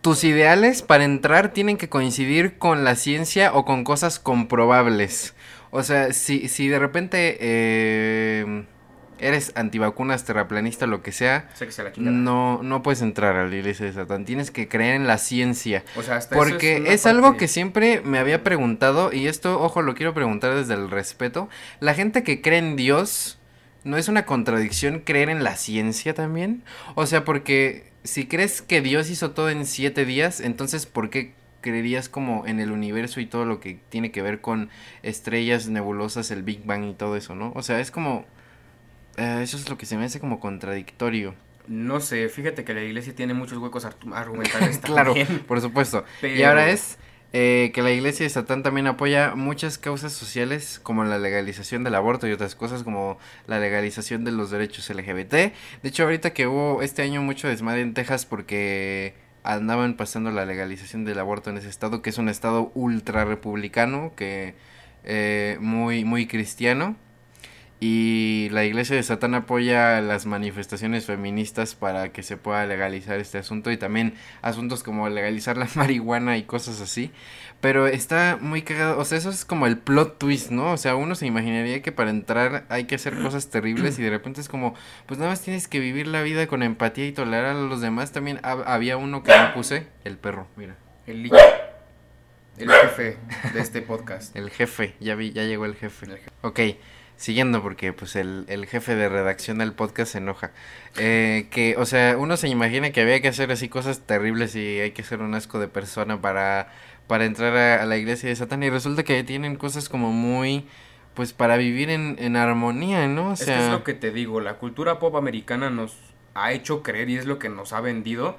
tus ideales para entrar tienen que coincidir con la ciencia o con cosas comprobables. O sea, si, si de repente eh, eres antivacunas, terraplanista, lo que sea, Sé que se la no, no puedes entrar a la iglesia de Satán. Tienes que creer en la ciencia. O sea, hasta eso Porque una es, algo parte- que siempre me había preguntado, y esto, ojo, lo quiero preguntar desde el respeto. La gente que cree en Dios, ¿no es una contradicción creer en la ciencia también? O sea, porque si crees que Dios hizo todo en siete días, entonces ¿por qué creerías como en el universo y todo lo que tiene que ver con estrellas, nebulosas, el Big Bang y todo eso, ¿no? O sea, es como... eh, eso es lo que se me hace como contradictorio. No sé, fíjate que la iglesia tiene muchos huecos argumentales [laughs] Claro, también. por supuesto. Y ahora es eh, que la iglesia de Satán también apoya muchas causas sociales como la legalización del aborto y otras cosas como la legalización de los derechos LGBT. De hecho, ahorita que hubo este año mucho desmadre en Texas porque andaban pasando la legalización del aborto en ese estado, que es un estado ultra republicano, que eh, muy, muy cristiano. Y la iglesia de Satán apoya las manifestaciones feministas para que se pueda legalizar este asunto y también asuntos como legalizar la [laughs] marihuana y cosas así. Pero está muy cagado, o sea, eso es como el plot twist, ¿no? O sea, uno se imaginaría que para entrar hay que hacer cosas terribles y de repente es como, pues nada más tienes que vivir la vida con empatía y tolerar a los demás. También hab- había uno que no puse, el perro, mira. El licho. El jefe de este podcast. [laughs] El jefe, ya vi, ya llegó el jefe. El jefe. Ok, siguiendo porque pues el, el jefe de redacción del podcast se enoja. Eh, que, o sea, uno se imagina que había que hacer así cosas terribles y hay que ser un asco de persona para, para entrar a, a la iglesia de Satán y resulta que tienen cosas como muy, pues para vivir en, en armonía, ¿no? O es sea, que es lo que te digo, la cultura pop americana nos ha hecho creer y es lo que nos ha vendido.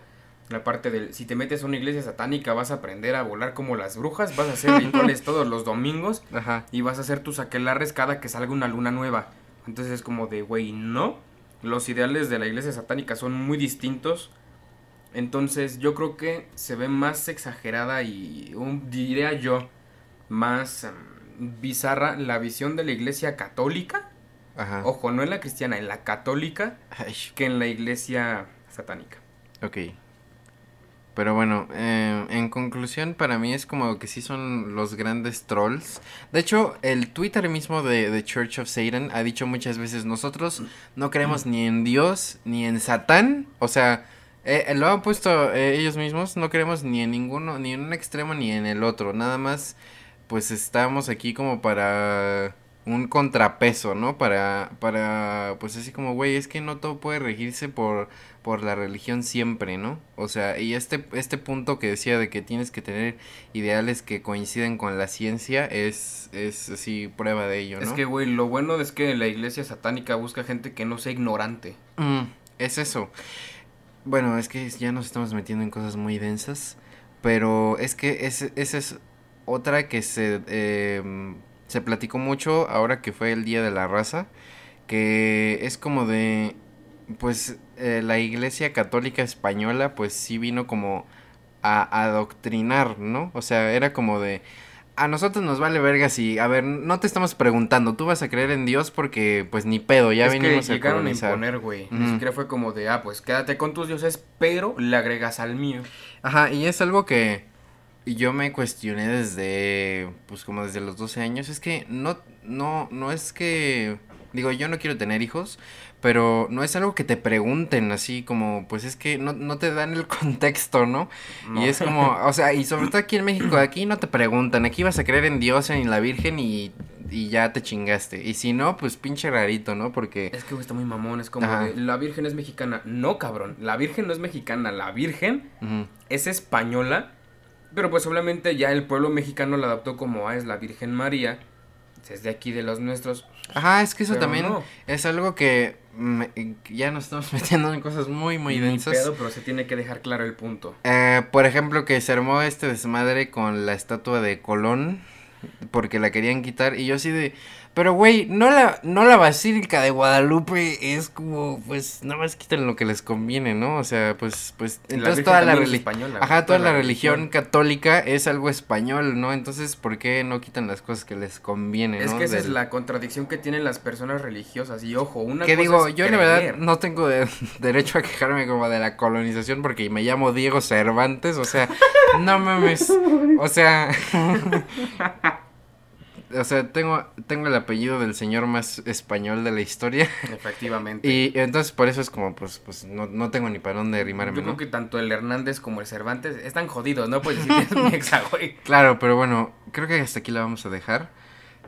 La parte del, si te metes a una iglesia satánica vas a aprender a volar como las brujas, vas a hacer rituales [laughs] todos los domingos Ajá. y vas a hacer tus aquelarres cada que salga una luna nueva. Entonces es como de, güey, no. Los ideales de la iglesia satánica son muy distintos. Entonces yo creo que se ve más exagerada y un- diría yo más em, bizarra la visión de la iglesia católica. Ajá. Ojo, no en la cristiana, en la católica Ay, que en la iglesia satánica. Ok. Pero bueno, eh, en conclusión, para mí es como que sí son los grandes trolls. De hecho, el Twitter mismo de, de Church of Satan ha dicho muchas veces, nosotros no creemos ni en Dios ni en Satán. O sea, eh, lo han puesto eh, ellos mismos, no creemos ni en ninguno, ni en un extremo ni en el otro. Nada más, pues estamos aquí como para un contrapeso, ¿no? Para, para, pues así como, güey, es que no todo puede regirse por, por la religión siempre, ¿no? O sea, y este, este punto que decía de que tienes que tener ideales que coinciden con la ciencia es, es así prueba de ello, ¿no? Es que, güey, lo bueno es que la iglesia satánica busca gente que no sea ignorante. Mm, es eso. Bueno, es que ya nos estamos metiendo en cosas muy densas, pero es que ese- esa es otra que se, eh, se platicó mucho ahora que fue el Día de la Raza, que es como de, pues eh, la Iglesia Católica Española pues sí vino como a adoctrinar, ¿no? O sea, era como de... A nosotros nos vale verga si, a ver, no te estamos preguntando, tú vas a creer en Dios porque pues ni pedo, ya es que venimos a llegaron a imponer, güey. Ni Ujú. siquiera fue como de, ah, pues quédate con tus dioses, pero le agregas al mío. Ajá, y es algo que yo me cuestioné desde, pues como desde los 12 años. Es que no, no, no es que, digo, yo no quiero tener hijos, pero no es algo que te pregunten así como, pues es que no, no te dan el [laughs] contexto, ¿no? No. Y es como, o sea, y sobre todo aquí en México, aquí no te preguntan, aquí vas a creer en Dios, en la Virgen y, y ya te chingaste. Y si no, pues pinche rarito, ¿no? Porque... Es que está muy mamón, es como de, la Virgen es mexicana. No, cabrón, la Virgen no es mexicana, la Virgen es española, pero pues obviamente ya el pueblo mexicano la adoptó como, ah, es la Virgen María, es de aquí de los nuestros. Ajá, es que eso Pero también no. es algo que me- ya nos estamos [laughs] metiendo en cosas muy, muy Ni densas. pedo, pero se tiene que dejar claro el punto. Eh, por ejemplo, que se armó este desmadre con la estatua de Colón porque la querían quitar y yo así de, Pero, güey, no la, no la Basílica de Guadalupe es como, pues, nada más quitan lo que les conviene, ¿no? O sea, pues, pues, La entonces toda la es religión. española, Ajá, toda la religión. religión católica es algo español, ¿no? Entonces, ¿por qué no quitan las cosas que les conviene, Es no? que esa es la contradicción que tienen las personas religiosas. Y ojo, una Que cosa digo, es yo la verdad creer. no tengo de- [laughs] derecho a quejarme como de la colonización porque me llamo Diego Cervantes, o sea, no mames, o sea, [laughs] o sea, tengo, tengo el apellido del señor más español de la historia Efectivamente. [laughs] y entonces por eso es como, pues, pues no, no tengo ni para dónde rimarme, Yo ¿no? creo que tanto el Hernández como el Cervantes están jodidos, ¿no? Pues decir es mi exa, güey. Claro, pero bueno, creo que hasta aquí la vamos a dejar.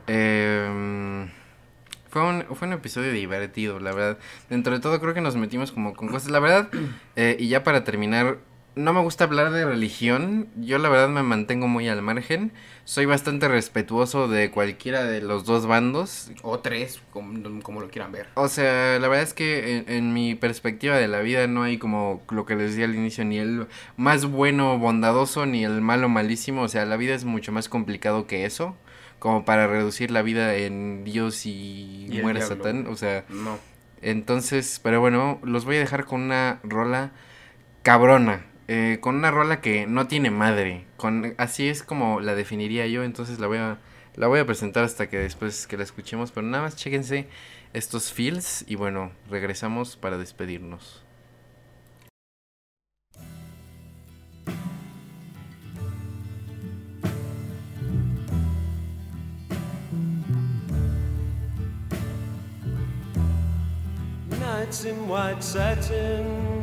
Eh, fue, un, fue un episodio divertido, la verdad. Dentro de todo creo que nos metimos como con cosas. La verdad, [clears throat] eh, y ya para terminar, no me gusta hablar de religión. Yo la verdad me mantengo muy al margen. Soy bastante respetuoso de cualquiera de los dos bandos. O tres, como, como lo quieran ver. O sea, la verdad es que en, en mi perspectiva de la vida no hay como lo que les decía al inicio, ni el más bueno bondadoso, ni el malo malísimo. O sea, la vida es mucho más complicado que eso. Como para reducir la vida en Dios y, Y muere. Satán. O sea, No. entonces, pero bueno, los voy a dejar con una rola cabrona. Eh, con una rola que no tiene madre. Así es como la definiría yo. Entonces la voy a, la voy a presentar hasta que después que la escuchemos. Pero nada más chéquense estos feels. Y bueno, regresamos para despedirnos. Nights in white satin,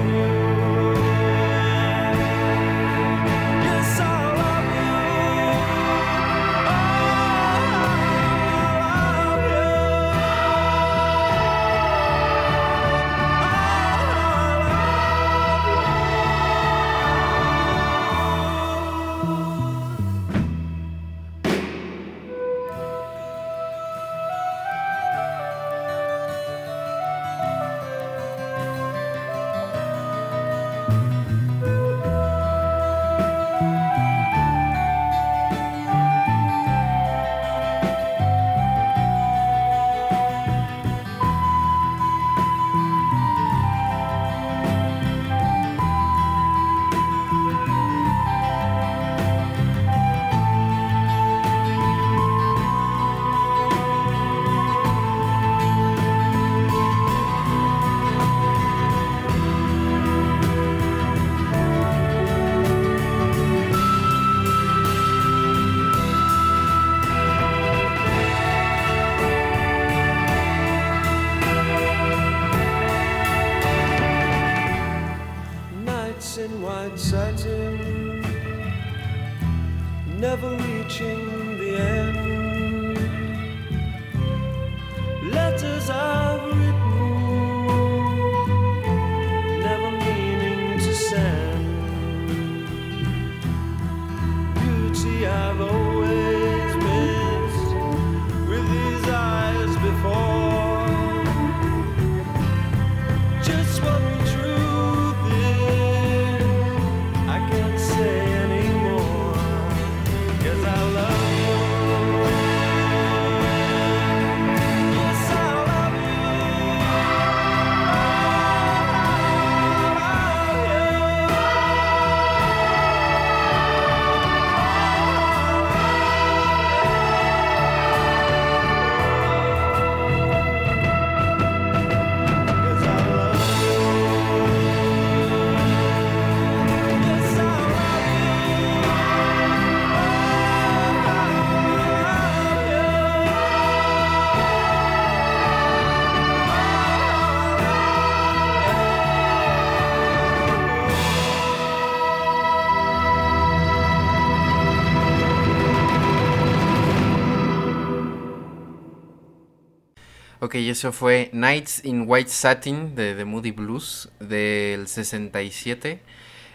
Ok, eso fue Nights in White Satin de The Moody Blues del 67.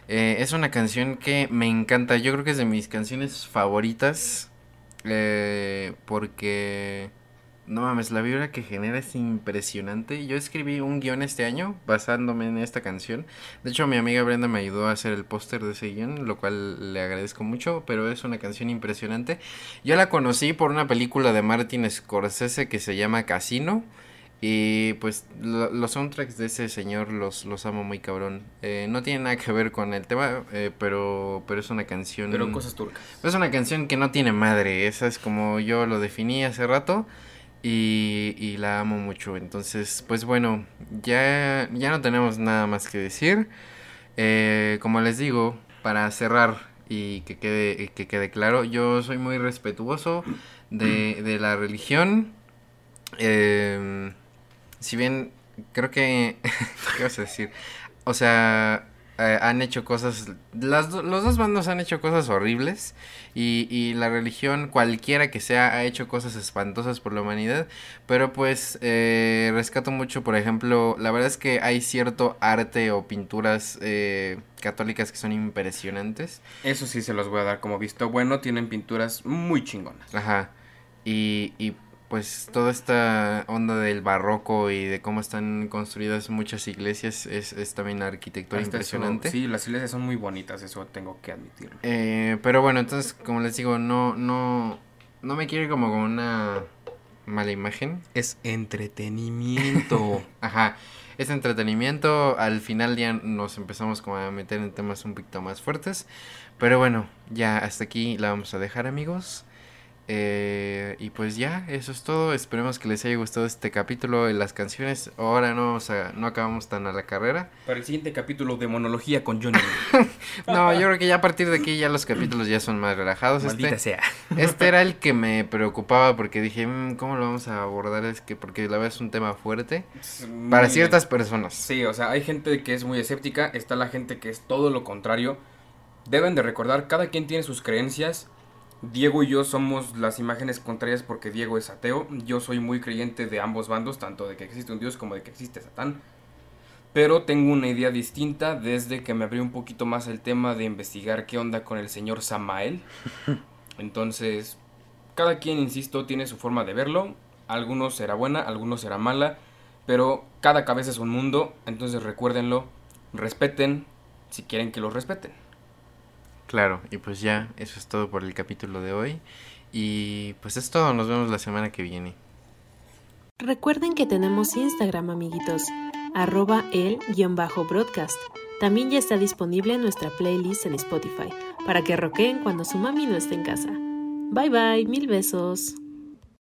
Eh, es una canción que me encanta, yo creo que es de mis canciones favoritas. eh, porque, no mames, la vibra que genera es impresionante. Yo escribí un guion este año basándome en esta canción. De hecho, mi amiga Brenda me ayudó a hacer el póster de ese guion, lo cual le agradezco mucho, pero es una canción impresionante. Yo la conocí por una película de Martin Scorsese que se llama Casino. Y pues lo- los soundtracks de ese señor los, los amo muy cabrón. Eh, no tiene nada que ver con el tema, eh, pero, pero es una canción... Pero cosas turcas. Es una canción que no tiene madre, esa es como yo lo definí hace rato y, la amo mucho. Entonces, pues bueno, ya, ya no tenemos nada más que decir. Eh, como les digo, para cerrar y que quede, que quede claro, yo soy muy respetuoso de, de la religión. Eh, si bien creo que... [laughs] ¿Qué vas a decir? O sea, eh, han hecho cosas, las, los dos bandos han hecho cosas horribles y, y la religión, cualquiera que sea, ha hecho cosas espantosas por la humanidad, pero pues eh, rescato mucho, por ejemplo, la verdad es que hay cierto arte o pinturas eh, católicas que son impresionantes. Eso sí se los voy a dar como visto bueno. Tienen pinturas muy chingonas. Ajá. Y, y pues toda esta onda del barroco y de cómo están construidas muchas iglesias es, es también arquitectura Hasta eso, impresionante. sí, las iglesias son muy bonitas, eso tengo que admitirlo. Eh, pero bueno, entonces, como les digo, no, no, no me quiero ir como con una mala imagen. Es entretenimiento. [laughs] Ajá, es entretenimiento. Al final ya nos empezamos como a meter en temas un poquito más fuertes. Pero bueno, ya hasta aquí la vamos a dejar, amigos. Eh, y pues ya, eso es todo. Esperemos que les haya gustado este capítulo de las canciones. Ahora no, vamos a- no acabamos tan a la carrera. Para el siguiente capítulo de monología con Johnny. [laughs] No, yo creo que ya a partir de aquí ya los capítulos ya son más relajados. Maldita Este, sea. [laughs] este era el que me preocupaba porque dije, "Mm, ¿cómo lo vamos a abordar? Es que porque la verdad es un tema fuerte para Muy- ciertas personas. Sí, o sea, hay gente que es muy escéptica, está la gente que es todo lo contrario. Deben de recordar, cada quien tiene sus creencias. Diego y yo somos las imágenes contrarias porque Diego es ateo. Yo soy muy creyente de ambos bandos, tanto de que existe un Dios como de que existe Satán. Pero tengo una idea distinta desde que me abrí un poquito más el tema de investigar qué onda con el señor Samael. [laughs] Entonces, cada quien, insisto, tiene su forma de verlo. Algunos será buena, algunos será mala. Pero cada cabeza es un mundo, entonces recuérdenlo, respeten si quieren que los respeten. Claro, y pues ya, eso es todo por el capítulo de hoy. Y pues es todo, nos vemos la semana que viene. Recuerden que tenemos Instagram, amiguitos, arroba el-broadcast. También ya está disponible nuestra playlist en Spotify, para que roqueen cuando su mami no esté en casa. Bye bye, mil besos.